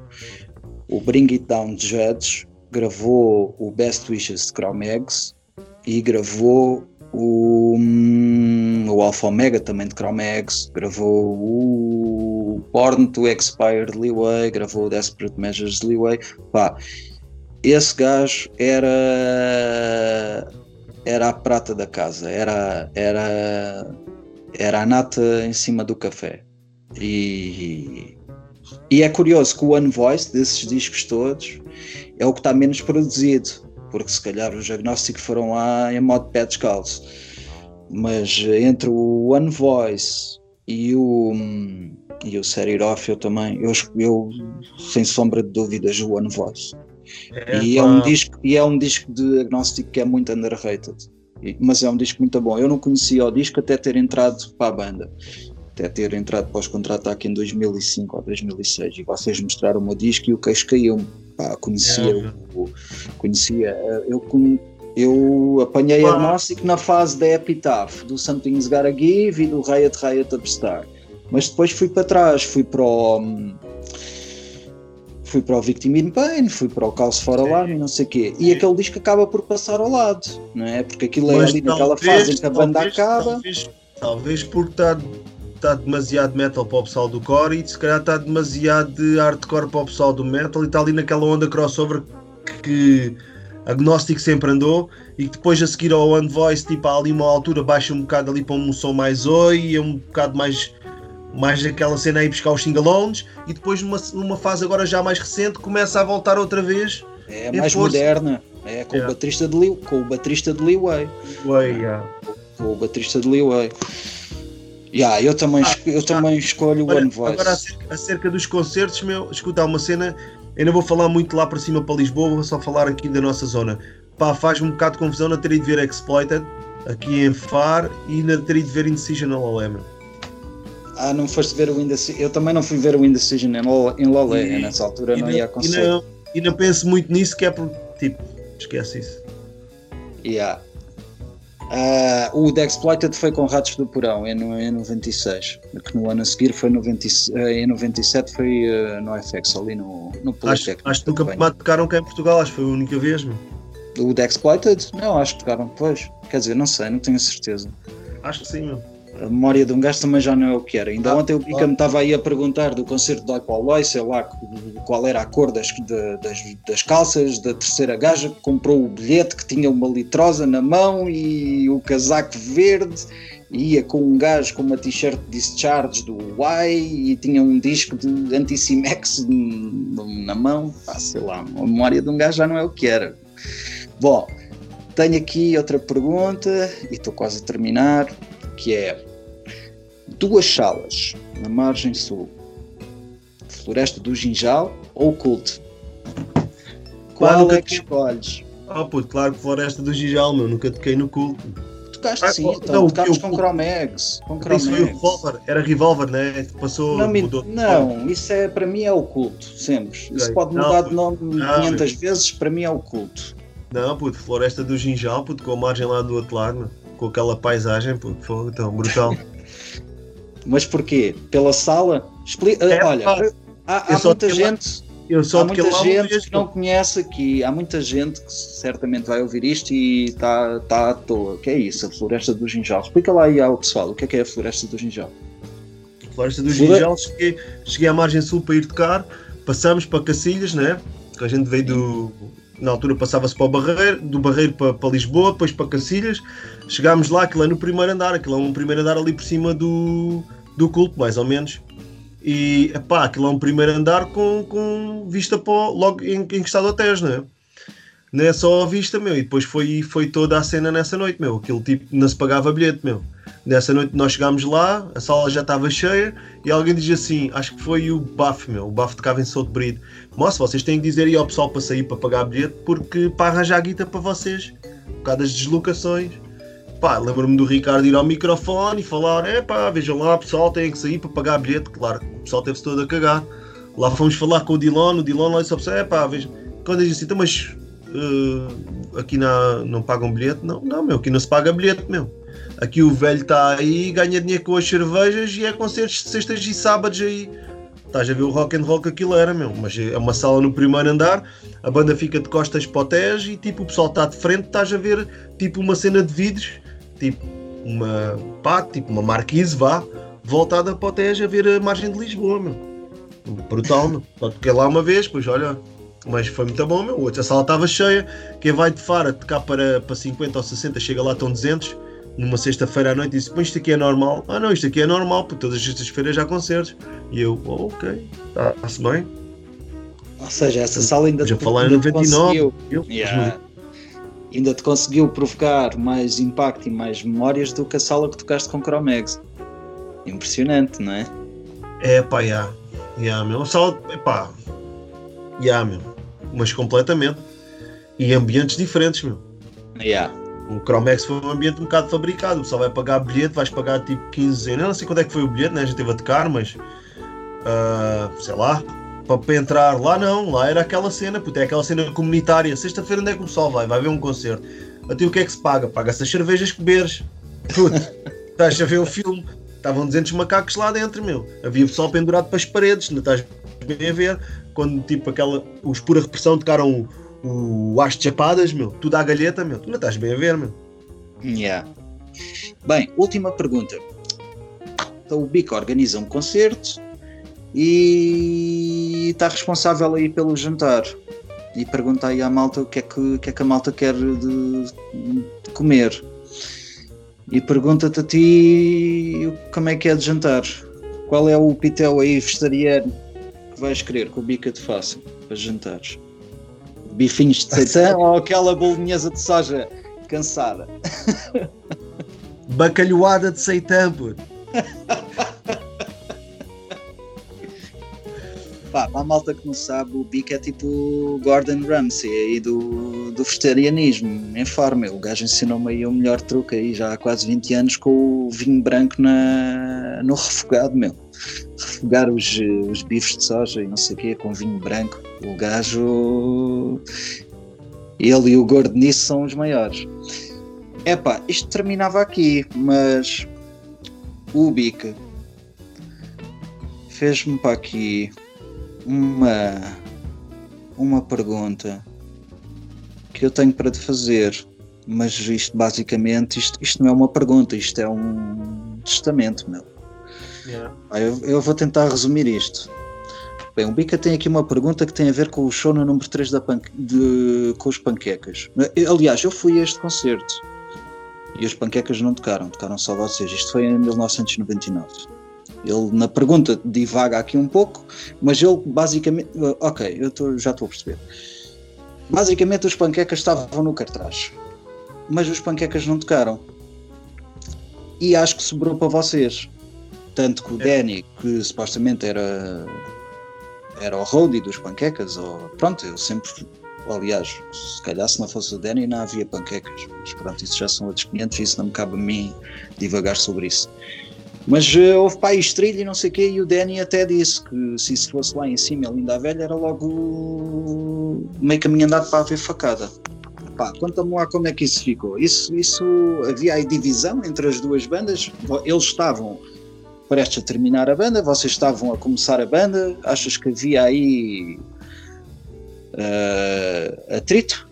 o Bring It Down Judge, gravou o Best Wishes de Chromex e gravou o, hum, o Alpha Omega também de Chromex, gravou o Born to Expire de Leeway, gravou o Desperate Measures de Leeway. Pá, esse gajo era era a prata da casa, era era era a nata em cima do café. E, e é curioso que o One Voice desses discos todos é o que está menos produzido porque se calhar os agnósticos foram lá em modo pé descalço. Mas entre o One Voice, e o, e o Seriroff eu também, eu, eu sem sombra de dúvidas, o One Voice. É, e, é um disco, e é um disco de agnóstico que é muito underrated, mas é um disco muito bom. Eu não conhecia o disco até ter entrado para a banda, até ter entrado para os contra-ataque em 2005 ou 2006. E vocês mostraram o meu disco e o queixo caiu-me. Conhecia, é, o, conhecia eu, eu apanhei Pá. agnóstico na fase da Epitaph, do Something's Gotta Give e do Riot Riot Upstar. Mas depois fui para trás, fui para o. Fui para o Victim in Pain, fui para o Cause for Alarm e não sei o quê. E aquele disco acaba por passar ao lado, não é? Porque aquilo é ali naquela fase em que a banda talvez, acaba. Talvez, talvez porque está está demasiado metal para o pessoal do core e se calhar está demasiado de hardcore para o pessoal do metal e está ali naquela onda crossover que agnóstico sempre andou e que depois a seguir ao One Voice, tipo, há ali uma altura baixa um bocado ali para um som mais oi e é um bocado mais mais aquela cena aí buscar os singalones e depois numa, numa fase agora já mais recente começa a voltar outra vez é mais moderna é com, yeah. o baterista de Lee, com o baterista de Lee Way, Way yeah. com o baterista de Lee Way Yeah, eu também, ah, eu também escolho o One Voice. Agora, acerca, acerca, dos concertos, meu, escuta, há uma cena, eu não vou falar muito lá para cima para Lisboa, vou só falar aqui da nossa zona. Pá, faz um bocado de confusão não ter ido ver Exploited aqui em Far e não ter ido ver Indecision na Lolé, Ah, não foste ver o Indecision? Eu também não fui ver o Indecision em Lolé, nessa altura não, não, ia concerto. E não, e não penso muito nisso, que é por, tipo, esquece isso. Yeah. Uh, o The Exploited foi com Ratos do Porão em, em 96, que no ano a seguir foi 90, uh, em 97 foi uh, no FX, ali no, no Politécnico. Acho, acho que nunca tocaram cá em Portugal, acho que foi a única vez. Meu. O The Exploited? Não, acho que tocaram depois. Quer dizer, não sei, não tenho certeza. Acho que sim, meu a memória de um gajo também já não é o que era. Ainda ah, ontem o Pica me estava aí a perguntar do concerto do Paul Lois, sei lá qual era a cor das, das, das, calças da terceira gaja que comprou o bilhete que tinha uma litrosa na mão e o casaco verde. E ia com um gajo com uma t-shirt Discharge do Y e tinha um disco de Anticimex na mão. Ah, sei lá, a memória de um gajo já não é o que era. Bom, tenho aqui outra pergunta e estou quase a terminar, que é duas salas na margem sul, Floresta do Ginjal ou Culto? Qual é que escolhes? Ah, puto, claro que Floresta do Ginjal, meu, nunca toquei no Culto. Tocaste ah, sim, então, não, tocámos com Chromex. Com. Isso foi o Revolver, era Revolver, né? Passou, não, mudou. Não, isso é, para mim é o culto, sempre. Okay. Isso pode mudar não, de nome não, 500 vezes, para mim é o culto. Não, puto, Floresta do Ginjal, puto, com a margem lá do outro lado, com aquela paisagem, puto, foi, então, brutal. [laughs] Mas porquê? Pela sala? Expli é, Olha, há, há muita gente. Eu só há muita gente que não conhece aqui, há muita gente que certamente vai ouvir isto e está tá à toa. O que é isso? A Floresta do Ginjal. Explica lá aí ao pessoal o que é, que é a Floresta do Ginjal. A Floresta do Ginjal, cheguei, cheguei à margem sul para ir tocar, passamos para Cacilhas, né? Que a gente veio do. Na altura passava-se para o Barreiro, do Barreiro para, para Lisboa, depois para Cacilhas. Chegámos lá, aquilo é no primeiro andar, aquilo é um primeiro andar ali por cima do, do culto, mais ou menos. E pá, aquilo é um primeiro andar com, com vista para logo encostado a Tejo, não é? Não é só a vista, meu. E depois foi, foi toda a cena nessa noite, meu. Aquele tipo não se pagava bilhete, meu. Nessa noite nós chegámos lá, a sala já estava cheia e alguém diz assim: Acho que foi o Baf, meu. O Baf tocava em Souto Bride. Moça, vocês têm que dizer aí ao pessoal para sair para pagar bilhete porque para arranjar a guita para vocês. Por causa das deslocações. Pá, lembro-me do Ricardo ir ao microfone e falar: é pá, vejam lá, pessoal, tem que sair para pagar bilhete. Claro, o pessoal teve-se todo a cagar. Lá fomos falar com o Dilon, o Dilon lá ao pessoal: é pá, vejam. Quando disse assim, então, mas uh, aqui na, não pagam bilhete? Não, não, meu, aqui não se paga bilhete, meu. Aqui o velho está aí, ganha dinheiro com as cervejas e é concertos de sextas e sábados aí. Estás a ver o rock and roll que aquilo era, meu. Mas é uma sala no primeiro andar, a banda fica de costas para o Tejo e tipo, o pessoal está de frente, estás a ver tipo uma cena de vidros tipo uma, pá, tipo uma marquise, vá, voltada para o Tejo a ver a margem de Lisboa, meu. Brutal, meu. Só toquei lá uma vez, pois olha, mas foi muito bom, meu. Outra sala estava cheia. Quem vai de Fara tocar para, para 50 ou 60, chega lá, estão 200. Numa sexta-feira à noite, disse: Pô, isto aqui é normal. Ah, não, isto aqui é normal, porque todas as sextas-feiras já há concertos. E eu, oh, ok, está-se bem. Ou seja, essa sala ainda Já falar em 99. Eu, yeah ainda te conseguiu provocar mais impacto e mais memórias do que a sala que tocaste com Chromex. Impressionante, não é? É pá, já. Já, meu. Só, epá. Já, meu. Mas completamente. E ambientes diferentes, meu. Yeah. O Chromex foi um ambiente um bocado fabricado. O pessoal vai pagar bilhete, vais pagar tipo 15 euros. Eu não sei quando é que foi o bilhete, né? A gente teve a tocar, mas. ah, sei lá. Para, para entrar lá, não. Lá era aquela cena, puto, é aquela cena comunitária. Sexta-feira, onde é que o pessoal vai? Vai ver um concerto. Até o que é que se paga? Paga-se as cervejas que beberes. Puto, [laughs] estás a ver o filme. Estavam 200 macacos lá dentro, meu. Havia pessoal pendurado para as paredes, não estás bem a ver. Quando tipo aquela. Os pura repressão tocaram o, As Chapadas, meu. Tudo à galheta, meu. Tu não estás bem a ver, meu. Yeah. Bem, última pergunta. Então o Bico organiza um concerto e está responsável aí pelo jantar. E pergunta aí à malta o que é que, que, é que a malta quer de, de comer. E pergunta-te a ti como é que é de jantar. Qual é o pitel aí vegetariano que vais querer que o Bica te faça para jantares? Bifinhos de seitã ou aquela bolinhesa de soja cansada? Bacalhoada de seitã, puto. [laughs] Pá, para a malta que não sabe, o Bico é tipo Gordon Ramsay aí do, do vegetarianismo, em forma. O gajo ensinou-me aí o melhor truque aí já há quase 20 anos com o vinho branco na, no refogado, meu. Refogar os, os bifes de soja e não sei o quê com vinho branco. O gajo. Ele e o gordo nisso são os maiores. Epá, isto terminava aqui, mas o Bica fez-me para aqui uma, uma pergunta que eu tenho para te fazer, mas isto basicamente, isto, isto não é uma pergunta, isto é um testamento, meu. Ah, Eu, eu vou tentar resumir isto. Bem, o Bica tem aqui uma pergunta que tem a ver com o show no número 3 da pan- de, com os panquecas. Aliás, eu fui a este concerto e os panquecas não tocaram, tocaram só vocês. Isto foi em 1999. Ele na pergunta divaga aqui um pouco, mas ele basicamente. Ok, eu tô- já estou a perceber. Basicamente os panquecas estavam no cartaz, mas os panquecas não tocaram. E acho que sobrou para vocês. Tanto que o Danny, que supostamente era, era o roadie dos panquecas, ou pronto, eu sempre. Aliás, se calhar se não fosse o Danny não havia panquecas. Mas pronto, isso já são outros 500 e isso não me cabe a mim divagar sobre isso. Mas eh, houve pá estrilho e não sei o quê, e o Danny até disse que se isso fosse lá em cima, a velha, era logo meio caminho andado para haver facada. Pá, conta-me lá como é que isso ficou. Isso, isso havia aí divisão entre as duas bandas? Eles estavam prestes a terminar a banda, vocês estavam a começar a banda, achas que havia aí eh, atrito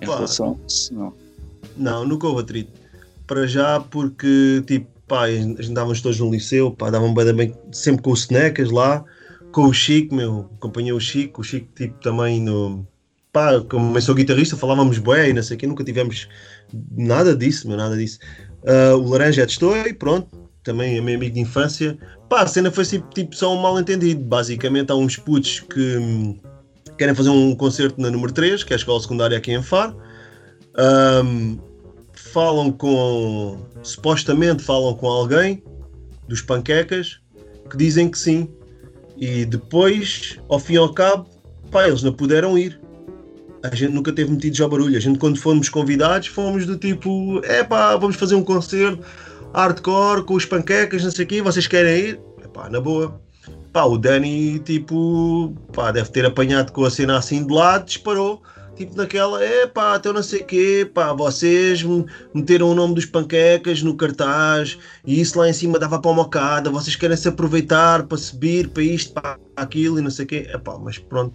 em Pá. relação a isso? Não. Não, nunca houve atrito. Para já, porque, tipo, pá, a gente andávamos todos no liceu, pá, davam bem, bem sempre com o Snecas lá, com o Chico, meu, acompanhei o Chico, o Chico, tipo, também no. Pá, como eu sou guitarrista, falávamos bué e não sei o quê, nunca tivemos nada disso, meu, nada disso. Ah, o Laranja estou e pronto, também é meu amigo de infância. Pá, a cena foi tipo, tipo só um mal entendido. Basicamente, há uns putos que querem fazer um concerto na número 3, que é a escola secundária aqui em Faro. Ahm, falam com. supostamente falam com alguém dos panquecas que dizem que sim. E depois, ao fim e ao cabo, pá, eles não puderam ir. A gente nunca teve metido já barulho. A gente, quando fomos convidados, fomos do tipo: é pá, vamos fazer um concerto hardcore com os panquecas, não sei o quê, vocês querem ir? É pá, na boa. Pá, o Dani, tipo, pá, deve ter apanhado com a cena assim de lado, disparou tipo naquela, é pá, até eu não sei o quê, pá, vocês meteram o nome dos panquecas no cartaz e isso lá em cima dava para uma mocada, vocês querem se aproveitar para subir para isto, para aquilo e não sei o quê, é pá, mas pronto,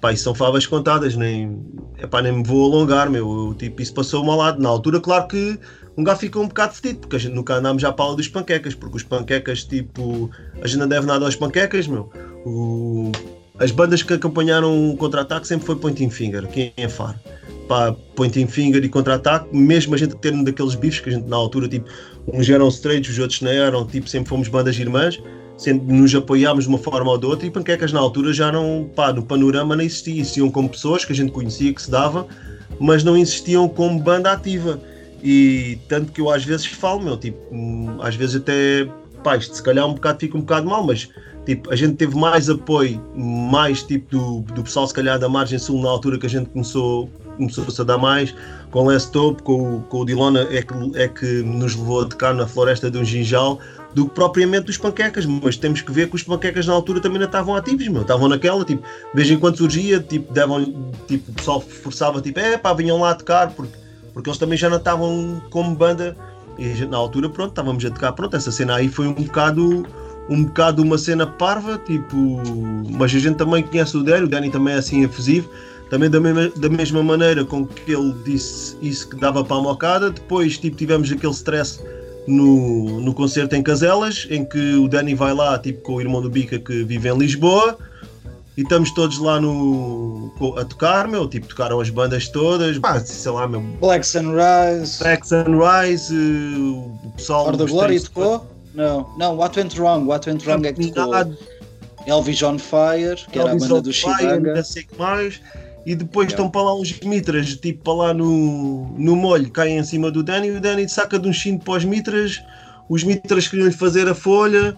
pá, isso são favas contadas, nem, é pá, nem me vou alongar, meu, eu, tipo, isso passou-me ao lado, na altura, claro que um gajo ficou um bocado fedido, porque a gente nunca andámos à pala dos panquecas, porque os panquecas, tipo, a gente não deve nada aos panquecas, meu, o, as bandas que acompanharam o contra-ataque sempre foi Pointing Finger, aqui em Faro. Pá, Pointing Finger e contra-ataque, mesmo a gente tendo daqueles bifes que a gente na altura, tipo, uns eram straights, os outros não eram, tipo, sempre fomos bandas irmãs, sempre nos apoiámos de uma forma ou de outra e panquecas na altura já não, pá, no panorama não existia, existiam como pessoas que a gente conhecia, que se dava, mas não existiam como banda ativa. E tanto que eu às vezes falo, meu, tipo, hum, às vezes até pá, isto se calhar um bocado fica um bocado mal, mas tipo, a gente teve mais apoio, mais tipo do, do pessoal se calhar da margem sul na altura que a gente começou, começou-se a dar mais, com o Les Top, com, com o Dilona é que, é que nos levou a tocar na floresta de um ginjal, do que propriamente dos panquecas, mas temos que ver que os panquecas na altura também não estavam ativos, meu, estavam naquela, tipo, de vez em quando surgia, tipo, davam, tipo, o pessoal forçava, tipo, é pá, vinham lá tocar, porque, porque eles também já não estavam como banda, e na altura, pronto, estávamos a tocar, pronto, essa cena aí foi um bocado, um bocado uma cena parva, tipo, mas a gente também conhece o Danny, o Danny também é assim efusivo, também da mesma, da mesma maneira com que ele disse isso que dava para a mocada, depois tipo, tivemos aquele stress no, no concerto em Caselas, em que o Danny vai lá tipo, com o irmão do Bica que vive em Lisboa, e estamos todos lá no, a tocar, meu, tipo, tocaram as bandas todas, pá, sei lá, meu. Black Sunrise. Black Sunrise, uh, o pessoal. Hora da Glória tocou? Não, não, What Went Wrong, What Went Wrong é que tocou. Elvis on Fire, que era a banda do Chicago. Não sei que mais e depois estão para lá uns mitras, tipo para lá no, no molho, caem em cima do Danny, e o Danny saca de um cinto para os mitras, os mitras queriam-lhe fazer a folha,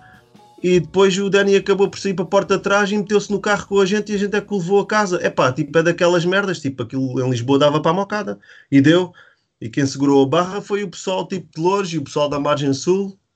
e depois o Danny acabou por sair para a porta de trás e meteu-se no carro com a gente e a gente é que o levou a casa. É pá, tipo, é daquelas merdas, tipo, aquilo em Lisboa dava para a mocada, e deu. E quem segurou a barra foi o pessoal tipo de Lourdes e o pessoal da Margem Sul.